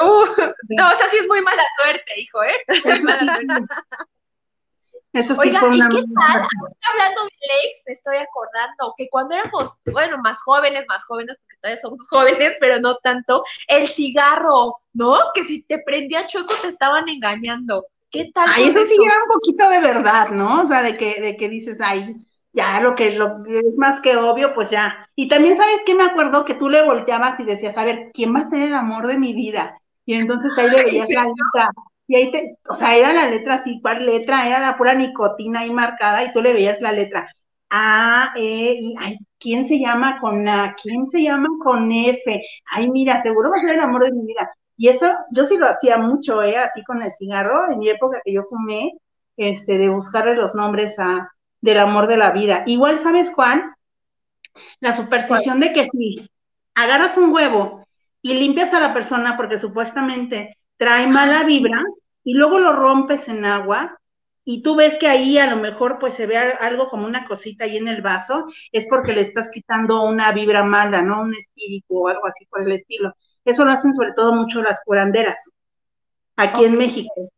Uh, no, o sea, sí es muy mala suerte, hijo, ¿eh? Muy mala suerte. Eso sí Oiga, fue ¿y una qué tal? Hablando del ex, me estoy acordando que cuando éramos, bueno, más jóvenes, más jóvenes, todavía somos jóvenes, pero no tanto, el cigarro, ¿no? Que si te prendía chueco te estaban engañando. ¿Qué tal? Ay, eso sí era un poquito de verdad, ¿no? O sea, de que, de que dices, ay, ya lo que lo que es más que obvio, pues ya. Y también, ¿sabes qué? Me acuerdo que tú le volteabas y decías, a ver, ¿quién va a ser el amor de mi vida? Y entonces ahí le veías la letra. Y ahí te, o sea, era la letra así, ¿cuál letra? Era la pura nicotina ahí marcada y tú le veías la letra. A, E, y, ay, ¿quién se llama con A? ¿Quién se llama con F? Ay, mira, seguro va a ser el amor de mi vida. Y eso yo sí lo hacía mucho, ¿eh? Así con el cigarro, en mi época que yo fumé, este, de buscarle los nombres a, del amor de la vida. Igual, ¿sabes, Juan? La superstición de que si agarras un huevo y limpias a la persona porque supuestamente trae mala vibra y luego lo rompes en agua y tú ves que ahí a lo mejor pues se ve algo como una cosita ahí en el vaso, es porque le estás quitando una vibra mala, ¿no? Un espíritu o algo así por el estilo. Eso lo hacen sobre todo mucho las curanderas aquí en México.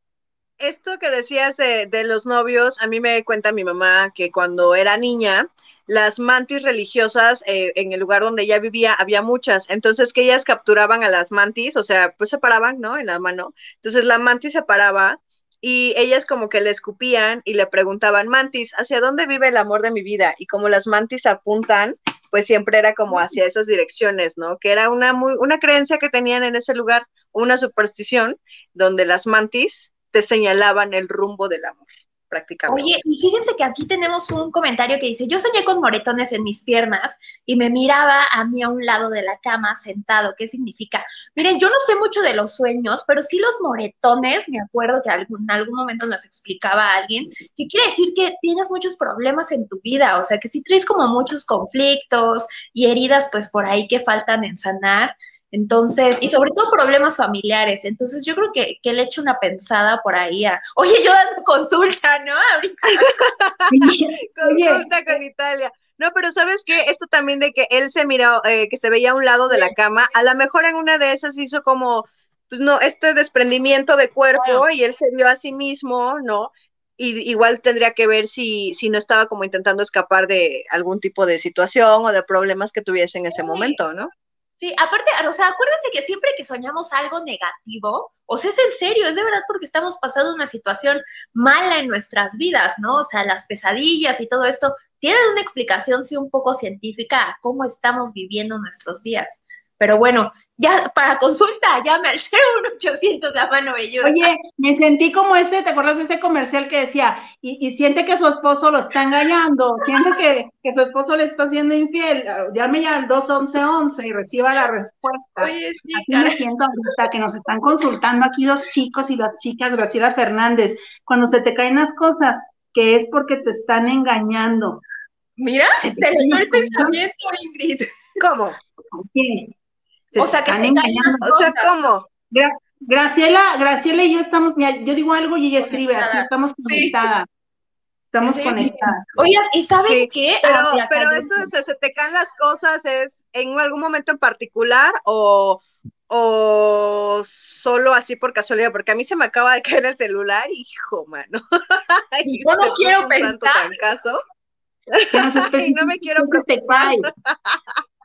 Esto que decías de, de los novios, a mí me cuenta mi mamá que cuando era niña, las mantis religiosas eh, en el lugar donde ella vivía había muchas, entonces que ellas capturaban a las mantis, o sea, pues se paraban, ¿no? En la mano. Entonces la mantis se paraba y ellas como que le escupían y le preguntaban, mantis, ¿hacia dónde vive el amor de mi vida? Y como las mantis apuntan, pues siempre era como hacia esas direcciones, ¿no? Que era una muy una creencia que tenían en ese lugar, una superstición donde las mantis te señalaban el rumbo del amor prácticamente. Oye, y fíjense que aquí tenemos un comentario que dice, yo soñé con moretones en mis piernas y me miraba a mí a un lado de la cama sentado. ¿Qué significa? Miren, yo no sé mucho de los sueños, pero sí los moretones, me acuerdo que en algún momento nos explicaba alguien, que quiere decir que tienes muchos problemas en tu vida, o sea, que si traes como muchos conflictos y heridas pues por ahí que faltan en sanar. Entonces, y sobre todo problemas familiares. Entonces, yo creo que, que le una pensada por ahí a, oye, yo dando consulta, ¿no? Ahorita. consulta con Italia. No, pero ¿sabes qué? Esto también de que él se miró, eh, que se veía a un lado de la cama, a lo mejor en una de esas hizo como, pues no, este desprendimiento de cuerpo y él se vio a sí mismo, ¿no? Y igual tendría que ver si, si no estaba como intentando escapar de algún tipo de situación o de problemas que tuviese en ese momento, ¿no? Sí, aparte, o sea, acuérdense que siempre que soñamos algo negativo, o sea, es en serio, es de verdad porque estamos pasando una situación mala en nuestras vidas, ¿no? O sea, las pesadillas y todo esto tienen una explicación, sí, un poco científica a cómo estamos viviendo nuestros días. Pero bueno, ya para consulta, llame al 01800 de mano velluda. Oye, me sentí como ese, ¿te acuerdas de ese comercial que decía, y, siente que su esposo lo está engañando, siente que, que, su esposo le está haciendo infiel, llame ya al 21111 y reciba la respuesta. Oye, sí, aquí me siento ahorita que nos están consultando aquí los chicos y las chicas, Graciela Fernández, cuando se te caen las cosas, que es porque te están engañando. Mira, te, te el pensamiento, Ingrid. ¿Cómo? ¿Qué? O sea, que se engañando. O sea, ¿cómo? Graciela, Graciela y yo estamos, mira, yo digo algo y ella escribe, así estamos conectadas. Estamos conectadas. Oigan, ¿y saben qué? Pero, ah, pero esto se, se te caen las cosas, ¿es en algún momento en particular o, o solo así por casualidad? Porque a mí se me acaba de caer el celular, hijo, mano. yo no quiero pensar. Caso. y no me quiero preocupar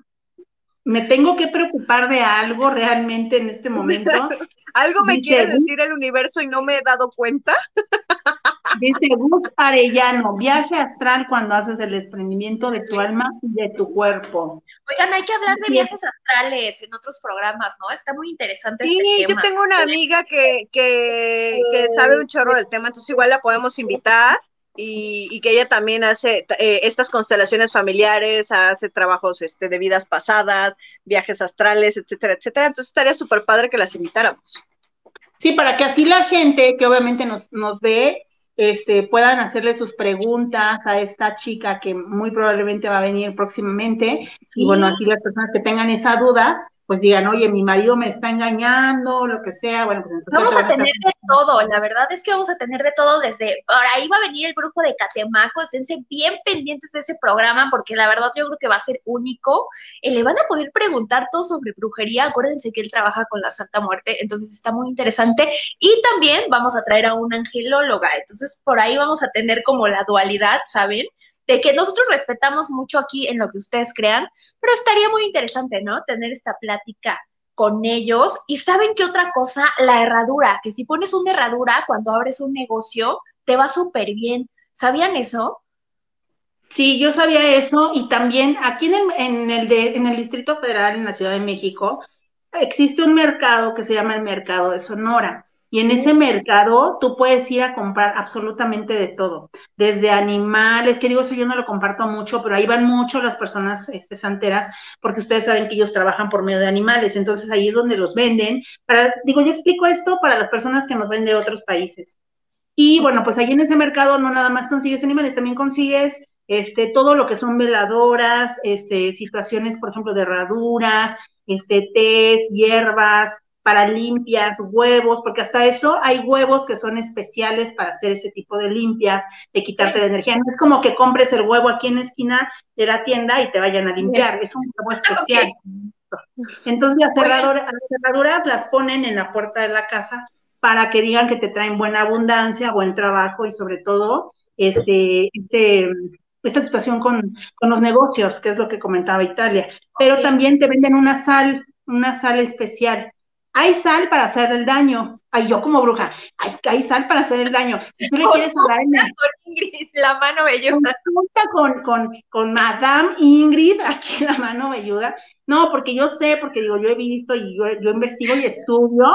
me tengo que preocupar de algo realmente en este momento. ¿Algo me quiere decir el universo y no me he dado cuenta? Dice Gus Arellano, viaje astral cuando haces el desprendimiento de tu alma y de tu cuerpo. Oigan, hay que hablar de viajes astrales en otros programas, ¿no? Está muy interesante. Sí, este yo tengo una amiga que, que, que sabe un chorro del tema, entonces igual la podemos invitar y, que ella también hace eh, estas constelaciones familiares, hace trabajos este, de vidas pasadas, viajes astrales, etcétera, etcétera. Entonces estaría súper padre que las invitáramos. Sí, para que así la gente que obviamente nos, nos ve, este, puedan hacerle sus preguntas a esta chica que muy probablemente va a venir próximamente. Y bueno, así las personas que tengan esa duda, pues digan, oye, mi marido me está engañando, lo que sea, bueno, pues entonces... Vamos a tener de todo, la verdad es que vamos a tener de todo desde, por ahí va a venir el grupo de Catemaco, esténse bien pendientes de ese programa, porque la verdad yo creo que va a ser único, eh, le van a poder preguntar todo sobre brujería, acuérdense que él trabaja con la Santa Muerte, entonces está muy interesante, y también vamos a traer a una angelóloga, entonces por ahí vamos a tener como la dualidad, ¿saben? De que nosotros respetamos mucho aquí en lo que ustedes crean, pero estaría muy interesante, ¿no? Tener esta plática con ellos. Y saben qué otra cosa, la herradura, que si pones una herradura cuando abres un negocio, te va súper bien. ¿Sabían eso? Sí, yo sabía eso y también aquí en el, de, en el Distrito Federal, en la Ciudad de México, existe un mercado que se llama el Mercado de Sonora. Y en ese mercado tú puedes ir a comprar absolutamente de todo, desde animales, que digo, eso yo no lo comparto mucho, pero ahí van mucho las personas este, santeras, porque ustedes saben que ellos trabajan por medio de animales, entonces ahí es donde los venden. Para, digo, yo explico esto para las personas que nos ven de otros países. Y bueno, pues ahí en ese mercado no nada más consigues animales, también consigues este, todo lo que son veladoras, este, situaciones, por ejemplo, de herraduras, este, tés, hierbas, para limpias, huevos, porque hasta eso hay huevos que son especiales para hacer ese tipo de limpias, de quitarte la energía. No es como que compres el huevo aquí en la esquina de la tienda y te vayan a limpiar, es un huevo especial. Entonces las cerraduras, las cerraduras las ponen en la puerta de la casa para que digan que te traen buena abundancia, buen trabajo y sobre todo este, este esta situación con, con, los negocios, que es lo que comentaba Italia. Pero también te venden una sal, una sal especial hay sal para hacer el daño. Ay, yo como bruja, hay, hay sal para hacer el daño. Si tú le quieres en Ingrid, la mano velluda. Con, con, con Madame Ingrid, aquí la mano velluda. No, porque yo sé, porque digo, yo he visto y yo, yo investigo y estudio.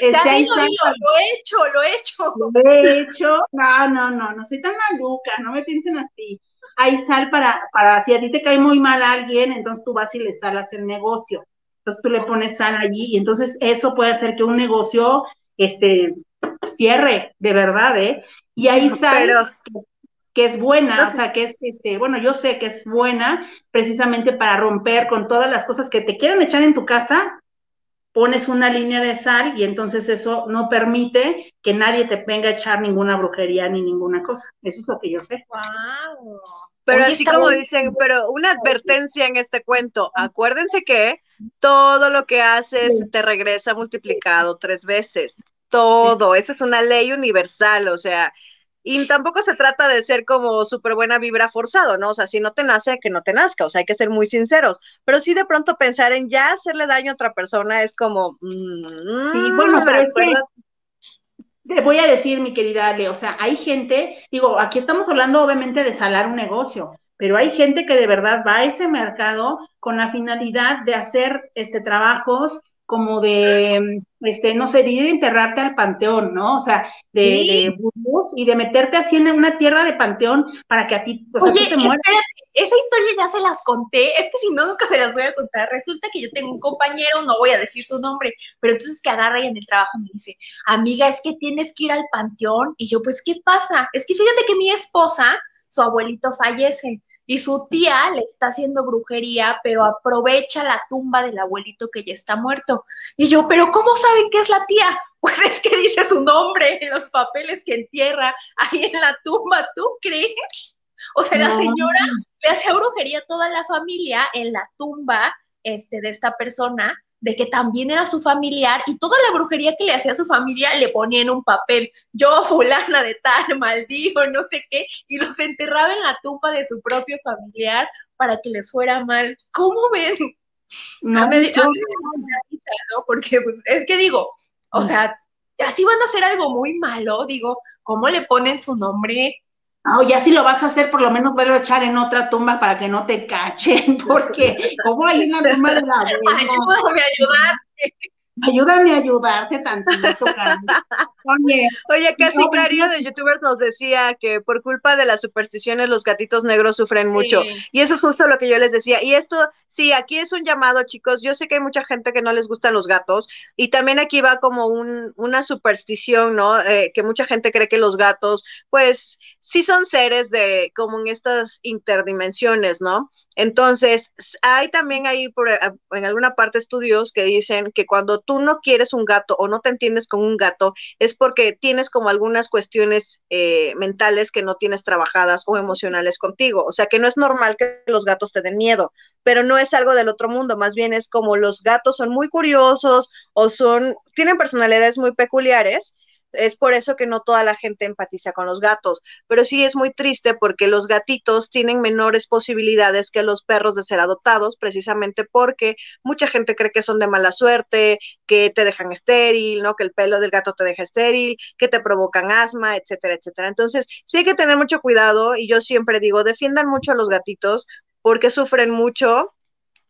Este, hay lo, digo, lo he hecho, lo he hecho. Lo he hecho. No, no, no, no soy tan maluca, no me piensen así. Hay sal para, para, si a ti te cae muy mal alguien, entonces tú vas y le salas el negocio entonces tú le pones sal allí y entonces eso puede hacer que un negocio este, cierre, de verdad, ¿eh? Y hay sal que, es buena, o sea, que es, este, bueno, yo sé que es buena precisamente para romper con todas las cosas que te quieren echar en tu casa, pones una línea de sal y entonces eso no permite que nadie te venga a echar ninguna brujería ni ninguna cosa. Eso es lo que yo sé. Wow. Pero así como dicen, pero una advertencia en este cuento, acuérdense que todo lo que haces te regresa multiplicado tres veces, todo, esa es una ley universal, o sea, y tampoco se trata de ser como súper buena vibra forzado, ¿no? O sea, si no te nace, que no te nazca, o sea, hay que ser muy sinceros, pero sí de pronto pensar en ya hacerle daño a otra persona es como... Mm, sí, bueno, pero te voy a decir, mi querida Ale, o sea, hay gente, digo, aquí estamos hablando obviamente de salar un negocio, pero hay gente que de verdad va a ese mercado con la finalidad de hacer este trabajos como de, este, no sé, de ir a enterrarte al panteón, ¿no? O sea, de, de y de meterte así en una tierra de panteón para que a ti, pues, Oye, te mueras. Esa historia ya se las conté, es que si no, nunca se las voy a contar. Resulta que yo tengo un compañero, no voy a decir su nombre, pero entonces que agarra y en el trabajo me dice, amiga, es que tienes que ir al panteón. Y yo, pues, ¿qué pasa? Es que fíjate que mi esposa, su abuelito fallece y su tía le está haciendo brujería, pero aprovecha la tumba del abuelito que ya está muerto. Y yo, pero ¿cómo saben que es la tía? Pues es que dice su nombre en los papeles que entierra ahí en la tumba, ¿tú crees? O sea, la señora le hacía brujería a toda la familia en la tumba este, de esta persona de que también era su familiar y toda la brujería que le hacía a su familia le ponía en un papel, yo fulana de tal, maldijo, no sé qué, y los enterraba en la tumba de su propio familiar para que les fuera mal. ¿Cómo ven? No, me, ¿no? Porque pues, es que digo, o sea, así van a hacer algo muy malo, digo, ¿cómo le ponen su nombre? Ah, ya si lo vas a hacer, por lo menos vuelvo a echar en otra tumba para que no te cachen, porque como hay una tumba de la abuela. Ayúdame a ayudarte. Ayúdame a ayudarte tantito, Oye, Oye, casi Clario de YouTubers nos decía que por culpa de las supersticiones los gatitos negros sufren mucho. Y eso es justo lo que yo les decía. Y esto, sí, aquí es un llamado, chicos. Yo sé que hay mucha gente que no les gustan los gatos. Y también aquí va como un, una superstición, ¿no? Eh, que mucha gente cree que los gatos, pues, sí son seres de como en estas interdimensiones, ¿no? Entonces, hay también ahí por, eh, en alguna parte estudios que dicen que cuando tú no quieres un gato o no te entiendes con un gato, es porque tienes como algunas cuestiones eh, mentales que no tienes trabajadas o emocionales contigo. O sea, que no es normal que los gatos te den miedo, pero no es algo del otro mundo, más bien es como los gatos son muy curiosos o son, tienen personalidades muy peculiares es por eso que no toda la gente empatiza con los gatos, pero sí es muy triste porque los gatitos tienen menores posibilidades que los perros de ser adoptados, precisamente porque mucha gente cree que son de mala suerte, que te dejan estéril, ¿no? Que el pelo del gato te deja estéril, que te provocan asma, etcétera, etcétera. Entonces, sí hay que tener mucho cuidado y yo siempre digo, defiendan mucho a los gatitos porque sufren mucho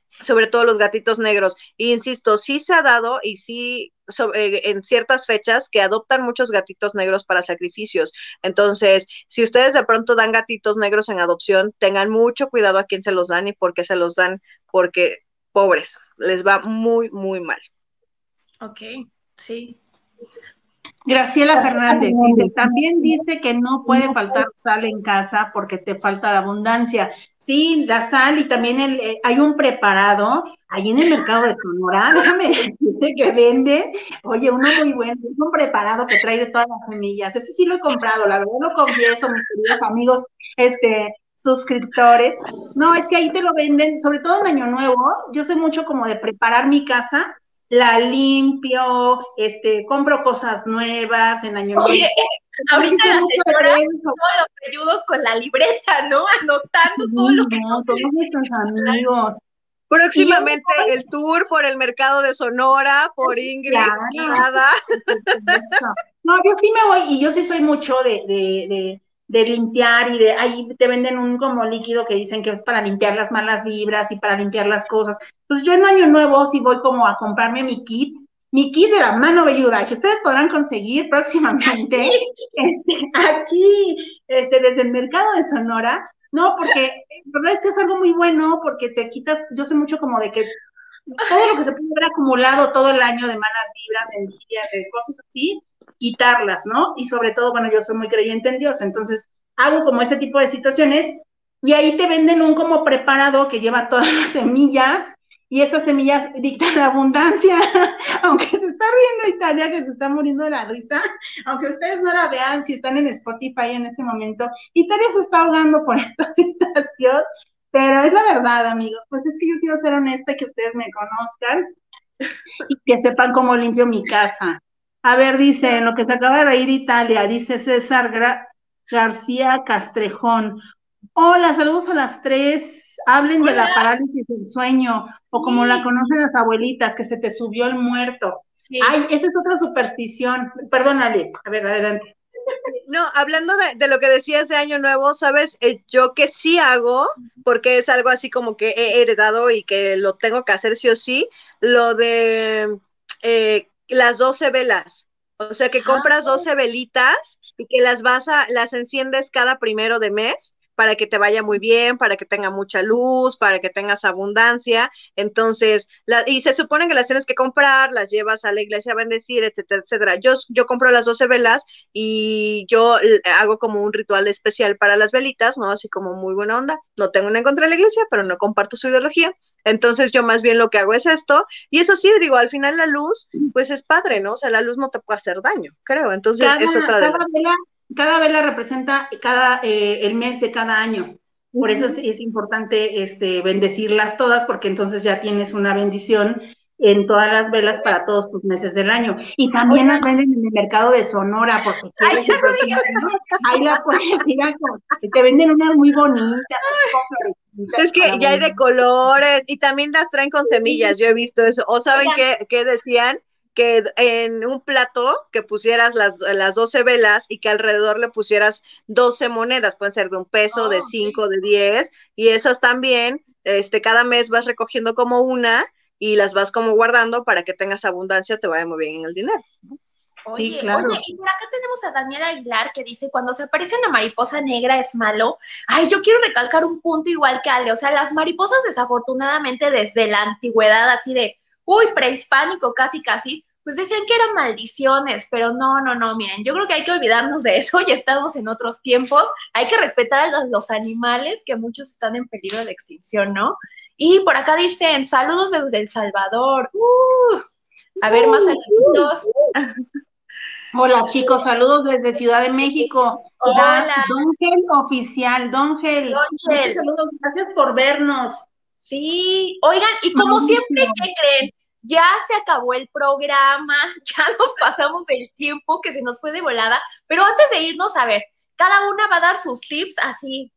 sobre todo los gatitos negros. Y insisto, sí se ha dado y sí sobre, en ciertas fechas que adoptan muchos gatitos negros para sacrificios. Entonces, si ustedes de pronto dan gatitos negros en adopción, tengan mucho cuidado a quién se los dan y por qué se los dan, porque pobres, les va muy, muy mal. Ok, sí. Graciela Fernández dice, también dice que no puede faltar sal en casa porque te falta la abundancia. Sí, la sal y también el, eh, hay un preparado ahí en el mercado de Sonora, déjame decirte que vende, oye, uno muy bueno, es un preparado que trae de todas las semillas. Ese sí lo he comprado, la verdad lo confieso, mis queridos amigos, este, suscriptores. No, es que ahí te lo venden, sobre todo en Año Nuevo. Yo sé mucho como de preparar mi casa la limpio, este, compro cosas nuevas en año Oye, ahorita la señora, todos los ayudos con la libreta, ¿no? Anotando todo lo que... No, todos nuestros amigos. Próximamente el tour por el mercado de Sonora, por Ingrid, nada. No, yo sí me voy, y yo sí soy mucho de, de, de de limpiar y de ahí te venden un como líquido que dicen que es para limpiar las malas vibras y para limpiar las cosas. Pues yo en año nuevo sí voy como a comprarme mi kit, mi kit de la mano velluda, que ustedes podrán conseguir próximamente este, aquí, este, desde el mercado de Sonora. No, porque la verdad es que es algo muy bueno, porque te quitas, yo sé mucho como de que todo lo que se puede haber acumulado todo el año de malas vibras, envidias, de cosas así, quitarlas, ¿no? Y sobre todo, bueno, yo soy muy creyente en Dios, entonces hago como ese tipo de situaciones y ahí te venden un como preparado que lleva todas las semillas y esas semillas dictan la abundancia, aunque se está riendo Italia, que se está muriendo de la risa, aunque ustedes no la vean si están en Spotify en este momento, Italia se está ahogando por esta situación, pero es la verdad, amigos, pues es que yo quiero ser honesta que ustedes me conozcan y que sepan cómo limpio mi casa. A ver, dice, en lo que se acaba de ir Italia, dice César García Castrejón. Hola, saludos a las tres. Hablen de la parálisis del sueño, o como la conocen las abuelitas, que se te subió el muerto. Ay, esa es otra superstición. Perdónale, a ver, adelante. No, hablando de, lo que decías de Año Nuevo, ¿sabes? Eh, yo que sí hago, porque es algo así como que he heredado y que lo tengo que hacer sí o sí, lo de eh, las 12 velas. O sea, que compras 12 velitas y que las vas a, las enciendes cada primero de mes para que te vaya muy bien, para que tenga mucha luz, para que tengas abundancia. Entonces, la, y se supone que las tienes que comprar, las llevas a la iglesia a bendecir, etcétera, etcétera. Yo, yo compro las 12 velas y yo hago como un ritual especial para las velitas, ¿no? Así como muy buena onda. No tengo nada en contra de la iglesia, pero no comparto su ideología. Entonces yo más bien lo que hago es esto, y eso sí, digo, al final la luz, pues es padre, ¿no? O sea, la luz no te puede hacer daño, creo. Entonces es otra de cada vela representa cada, eh, el mes de cada año. Por eso es, importante este, bendecirlas todas, porque entonces ya tienes una bendición en todas las velas para todos tus meses del año. Y también las venden en el mercado de Sonora, porque Ay, ahí la puedes te venden unas muy bonitas. Es que ya hay de colores y también las traen con semillas, yo he visto eso. ¿O saben qué, qué decían? Que en un plato que pusieras las, las 12 velas y que alrededor le pusieras 12 monedas, pueden ser de un peso, de 5, de 10, y esas también, este, cada mes vas recogiendo como una y las vas como guardando para que tengas abundancia, te vaya muy bien en el dinero. Oye, sí, claro. oye, y por acá tenemos a Daniela Aguilar que dice, cuando se aparece una mariposa negra es malo. Ay, yo quiero recalcar un punto igual que Ale, o sea, las mariposas desafortunadamente desde la antigüedad, así de, uy, prehispánico casi, casi, pues decían que eran maldiciones, pero no, no, no, miren, yo creo que hay que olvidarnos de eso, ya estamos en otros tiempos, hay que respetar a los, animales que muchos están en peligro de extinción, ¿no? Y por acá dicen, saludos desde El Salvador. Uh, a ver, más saludos. Hola chicos, saludos desde Ciudad de México. Hola. Dongel Oficial, Dongel. Saludos, gracias por vernos. Sí, oigan, y como siempre, ¿qué creen? Ya se acabó el programa, ya nos pasamos el tiempo que se nos fue de volada, pero antes de irnos, a ver, cada una va a dar sus tips así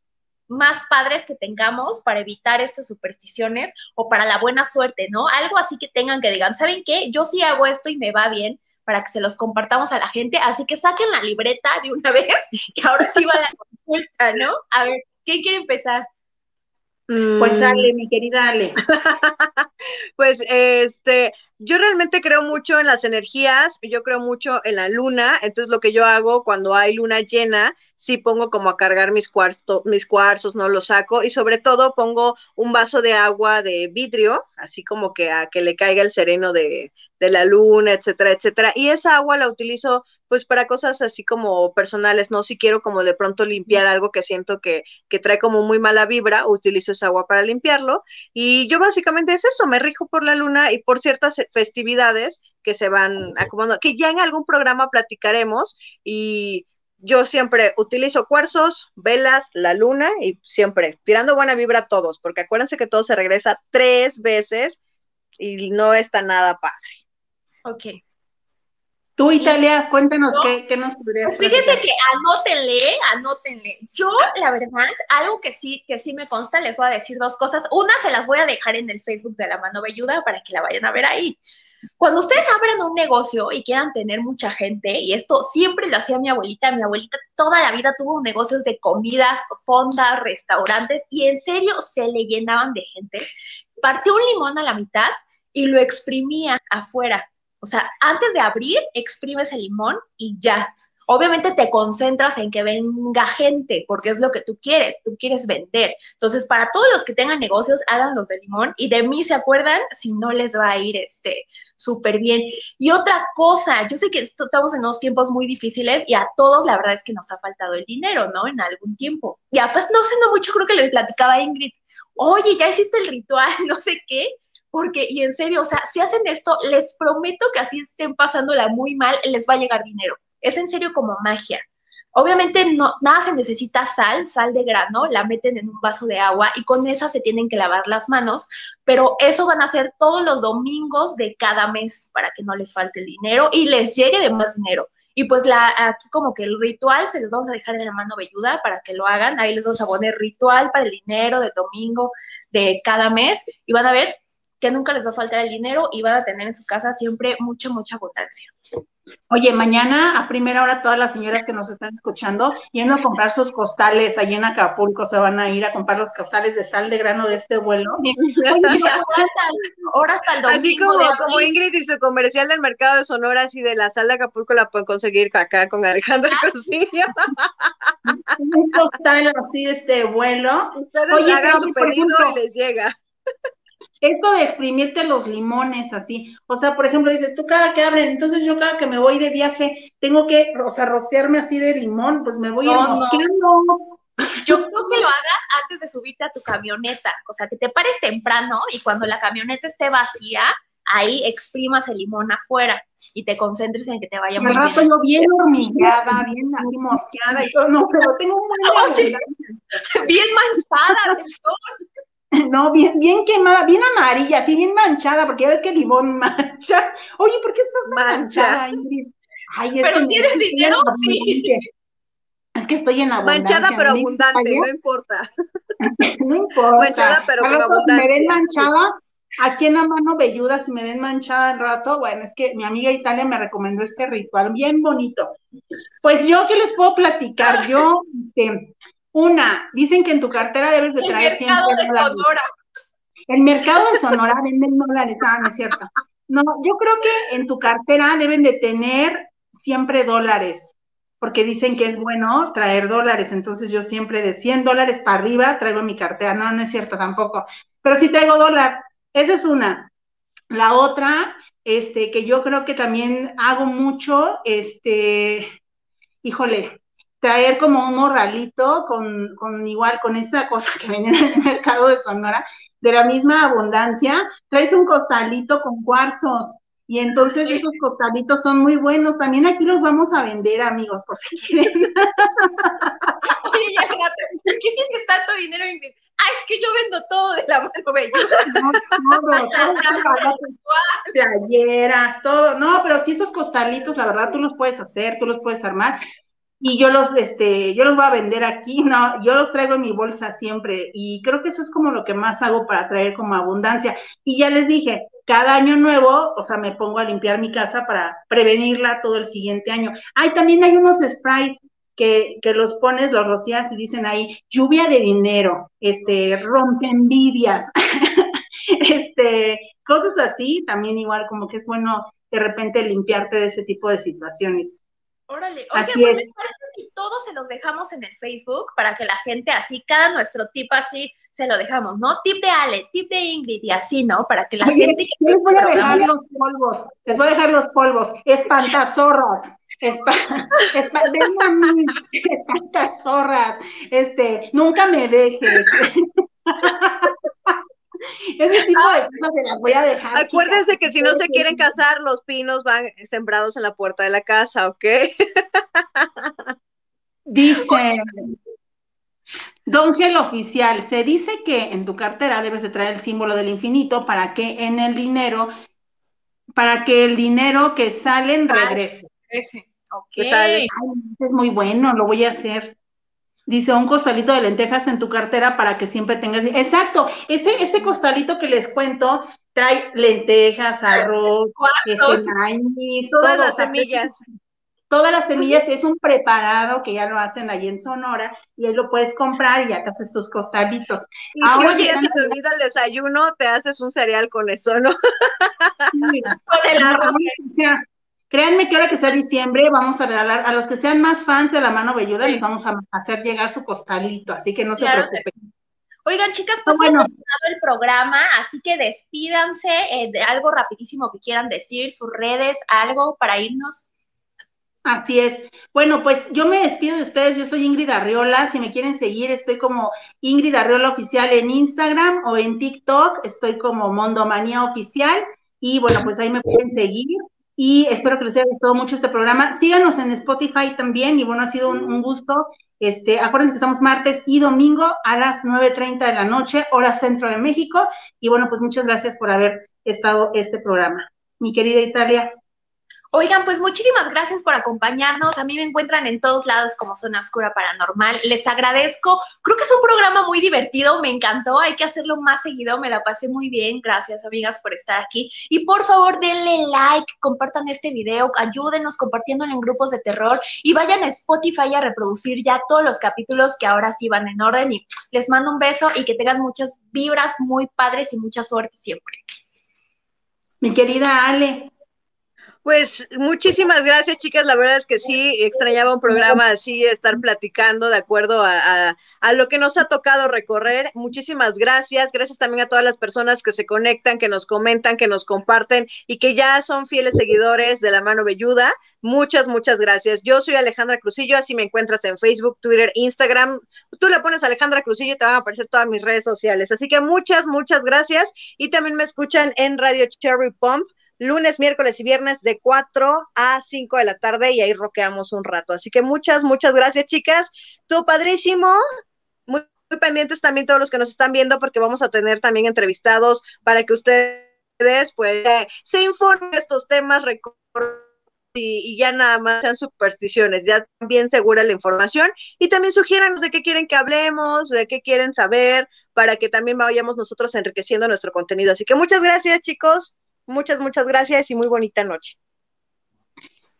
más padres que tengamos para evitar estas supersticiones o para la buena suerte, ¿no? Algo así que tengan que digan, ¿saben qué? Yo sí hago esto y me va bien para que se los compartamos a la gente, así que saquen la libreta de una vez, que ahora sí va la consulta, ¿no? A ver, ¿quién quiere empezar? Pues Mm, dale, mi querida Ale. Pues este, yo realmente creo mucho en las energías, yo creo mucho en la luna, entonces lo que yo hago cuando hay luna llena, sí pongo como a cargar mis, cuarzo, mis cuarzos, no los saco y sobre todo pongo un vaso de agua de vidrio, así como que a que le caiga el sereno de, de la luna, etcétera, etcétera. Y esa agua la utilizo pues para cosas así como personales, ¿no? Si quiero como de pronto limpiar algo que siento que, que trae como muy mala vibra, utilizo esa agua para limpiarlo. Y yo básicamente es eso, me rijo por la luna y por ciertas festividades que se van acomodando, que ya en algún programa platicaremos y yo siempre utilizo cuarzos, velas, la luna y siempre tirando buena vibra a todos, porque acuérdense que todo se regresa tres veces y no está nada padre. Ok. Tú, Italia, cuéntanos ¿No? qué, qué nos podrías Pues platicar? que anótenle, anótenle. Yo, la verdad, algo que sí, que sí me consta, les voy a decir dos cosas. Una se las voy a dejar en el Facebook de la mano velluda para que la vayan a ver ahí. Cuando ustedes abran un negocio y quieran tener mucha gente, y esto siempre lo hacía mi abuelita, mi abuelita toda la vida tuvo negocios de comidas, fondas, restaurantes, y en serio se le llenaban de gente. Partió un limón a la mitad y lo exprimía afuera. O sea, antes de abrir, exprimes el limón y ya. Obviamente te concentras en que venga gente, porque es lo que tú quieres, tú quieres vender. Entonces, para todos los que tengan negocios, hagan los de limón y de mí se acuerdan si no les va a ir este súper bien. Y otra cosa, yo sé que estamos en unos tiempos muy difíciles y a todos la verdad es que nos ha faltado el dinero, ¿no? En algún tiempo. Ya, pues no sé, no mucho, creo que les platicaba a Ingrid, oye, ya hiciste el ritual, no sé qué, porque, y en serio, o sea, si hacen esto, les prometo que así estén pasándola muy mal, les va a llegar dinero. Es en serio como magia. Obviamente no, nada se necesita sal, sal de grano, la meten en un vaso de agua y con esa se tienen que lavar las manos, pero eso van a hacer todos los domingos de cada mes para que no les falte el dinero y les llegue de más dinero. Y pues la, aquí como que el ritual se los vamos a dejar en la mano velluda para que lo hagan. Ahí les vamos a poner ritual para el dinero del domingo de cada mes y van a ver que nunca les va a faltar el dinero y van a tener en su casa siempre mucha, mucha abundancia. Oye, mañana a primera hora todas las señoras que nos están escuchando, yendo a comprar sus costales allí en Acapulco, se van a ir a comprar los costales de sal de grano de este vuelo. Aguantan ahora hasta el domingo. Así como. Ingrid y su comercial del mercado de Sonora, así de la sal de Acapulco la pueden conseguir acá con Alejandro Rosillo. Un costal así de este vuelo. Ustedes Oye, hagan su pedido y les llega. Esto de exprimirte los limones así, o sea, por ejemplo, dices, tú cada que abren, entonces yo cada que me voy de viaje, tengo que, o sea, rociarme así de limón, pues me voy No, no. Yo creo que lo hagas antes de subirte a tu camioneta. O sea, que te pares temprano y cuando la camioneta esté vacía, ahí exprimas el limón afuera y te concentres en que te vaya muy al rato bien. yo bien hormigada, bien así mosqueada y todo, no, pero tengo un buen. Bien manchada del sol. No, bien, bien quemada, bien amarilla, así bien manchada, porque ya ves que el limón mancha. Oye, ¿por qué estás Mancha. manchada, Ingrid? Ay, es ¿Pero tienes dinero? Sí. abundancia. Es que estoy en abundancia. Manchada pero ¿no? abundante, no importa. No importa. Manchada, pero con rato, si me ven abundancia. manchada, aquí en la mano velluda, si me ven manchada al rato, bueno, es que mi amiga Italia me recomendó este ritual bien bonito. Pues yo, ¿qué les puedo platicar? Yo, este, una, dicen que en tu cartera debes de El traer mercado siempre de dólares. Sonora. El mercado de Sonora venden dólares, ah, no es cierto. No, yo creo que en tu cartera deben de tener siempre dólares, porque dicen que es bueno traer dólares, entonces yo siempre de 100 dólares para arriba traigo mi cartera, no, no es cierto tampoco, pero sí traigo dólar, esa es una. La otra, este, que yo creo que también hago mucho, este, híjole, traer como un morralito con, con igual, con esta cosa que venden en el mercado de Sonora, de la misma abundancia, traes un costalito con cuarzos. Y entonces esos costalitos son muy buenos. También aquí los vamos a vender, amigos, por si quieren. Oye, ya, rato, ¿por qué tienes tanto dinero? Ingrid? Ah, es que yo vendo todo de la mano velluda. No, todo, todo playeras, todo. No, pero sí esos costalitos, la verdad, tú los puedes hacer, tú los puedes armar. Y yo los, este, yo los voy a vender aquí, no, yo los traigo en mi bolsa siempre. Y creo que eso es como lo que más hago para traer como abundancia. Y ya les dije, cada año nuevo, o sea, me pongo a limpiar mi casa para prevenirla todo el siguiente año. Ay, también hay unos sprays que, que los pones, los rocías y dicen ahí, lluvia de dinero, este, rompe envidias, este, cosas así, también igual como que es bueno de repente limpiarte de ese tipo de situaciones. Órale, oye, pues les parece si todos se los dejamos en el Facebook para que la gente así, cada nuestro tip así se lo dejamos, ¿no? Tip de Ale, tip de Ingrid y así, ¿no? Para que la gente... les voy a dejar los polvos, les voy a dejar los polvos, espantazorras, espantazorras, este, nunca me dejes. Ese tipo de cosas se las voy a dejar. Acuérdense que si no se quieren casar, los pinos van sembrados en la puerta de la casa, ¿ok? Dice, Don Gel Oficial, se dice que en tu cartera debes de traer el símbolo del infinito para que en el dinero, para que el dinero que salen regrese. Okay. es muy bueno, lo voy a hacer. Dice, un costalito de lentejas en tu cartera para que siempre tengas. Exacto, ese, ese costalito que les cuento trae lentejas, arroz, este, maíz, todas las semillas. Todas las semillas es un preparado que ya lo hacen ahí en Sonora y ahí lo puedes comprar y ya te haces tus costalitos. Y Ahora, si se te olvida el desayuno, te haces un cereal con eso, ¿no? con el arroz. Créanme que ahora que sea diciembre vamos a regalar a los que sean más fans de la mano velluda, les vamos a hacer llegar su costalito, así que no se preocupen. Oigan, chicas, pues bueno. el programa, así que despídanse eh, de algo rapidísimo que quieran decir, sus redes, algo para irnos. Así es. Bueno, pues yo me despido de ustedes. Yo soy Ingrid Arriola. Si me quieren seguir, estoy como Ingrid Arriola Oficial en Instagram o en TikTok. Estoy como Mondomanía Oficial. Y bueno, pues ahí me pueden seguir y espero que les haya gustado mucho este programa. Síganos en Spotify también y bueno, ha sido un, gusto. Este, acuérdense que estamos martes y domingo a las 9.30 de la noche, hora centro de México. Y bueno, pues muchas gracias por haber estado este programa. Mi querida Italia. Oigan, pues muchísimas gracias por acompañarnos. A mí me encuentran en todos lados como Zona Oscura Paranormal. Les agradezco. Creo que es un programa muy divertido. Me encantó. Hay que hacerlo más seguido. Me la pasé muy bien. Gracias, amigas, por estar aquí. Y por favor, denle like, compartan este video, ayúdenos compartiéndolo en grupos de terror y vayan a Spotify a reproducir ya todos los capítulos que ahora sí van en orden. Y les mando un beso y que tengan muchas vibras muy padres y mucha suerte siempre. Mi querida Ale, pues muchísimas gracias, chicas. La verdad es que sí, extrañaba un programa así, estar platicando de acuerdo a, lo que nos ha tocado recorrer. Muchísimas gracias. Gracias también a todas las personas que se conectan, que nos comentan, que nos comparten y que ya son fieles seguidores de la mano velluda. Muchas, muchas gracias. Yo soy Alejandra Cruzillo, así me encuentras en Facebook, Twitter, Instagram. Tú le pones Alejandra Cruzillo y te van a aparecer todas mis redes sociales. Así que muchas, muchas gracias. Y también me escuchan en Radio Cherry Pump lunes, miércoles y viernes de 4 a 5 de la tarde y ahí roqueamos un rato. Así que muchas, muchas gracias, chicas. Tú, padrísimo. Muy, pendientes también todos los que nos están viendo porque vamos a tener también entrevistados para que ustedes pues se informen de estos temas y, y, ya nada más sean supersticiones, ya también segura la información y también sugiéranos de qué quieren que hablemos, de qué quieren saber, para que también vayamos nosotros enriqueciendo nuestro contenido. Así que muchas gracias, chicos. Muchas, muchas gracias y muy bonita noche.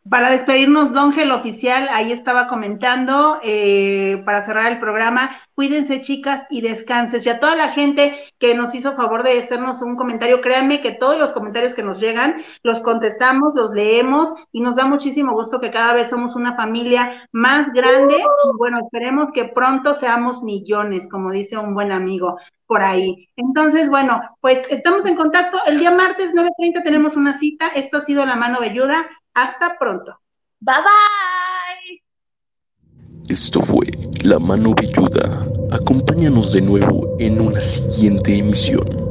Para despedirnos, Don Gel Oficial, ahí estaba comentando, eh, para cerrar el programa, cuídense chicas y descanses. Y a toda la gente que nos hizo favor de hacernos un comentario, créanme que todos los comentarios que nos llegan, los contestamos, los leemos y nos da muchísimo gusto que cada vez somos una familia más grande. Y bueno, esperemos que pronto seamos millones, como dice un buen amigo por ahí. Entonces, bueno, pues estamos en contacto. El día martes 9.30 tenemos una cita. Esto ha sido La Mano Velluda. Hasta pronto. Bye bye. Esto fue La Mano Villuda. Acompáñanos de nuevo en una siguiente emisión.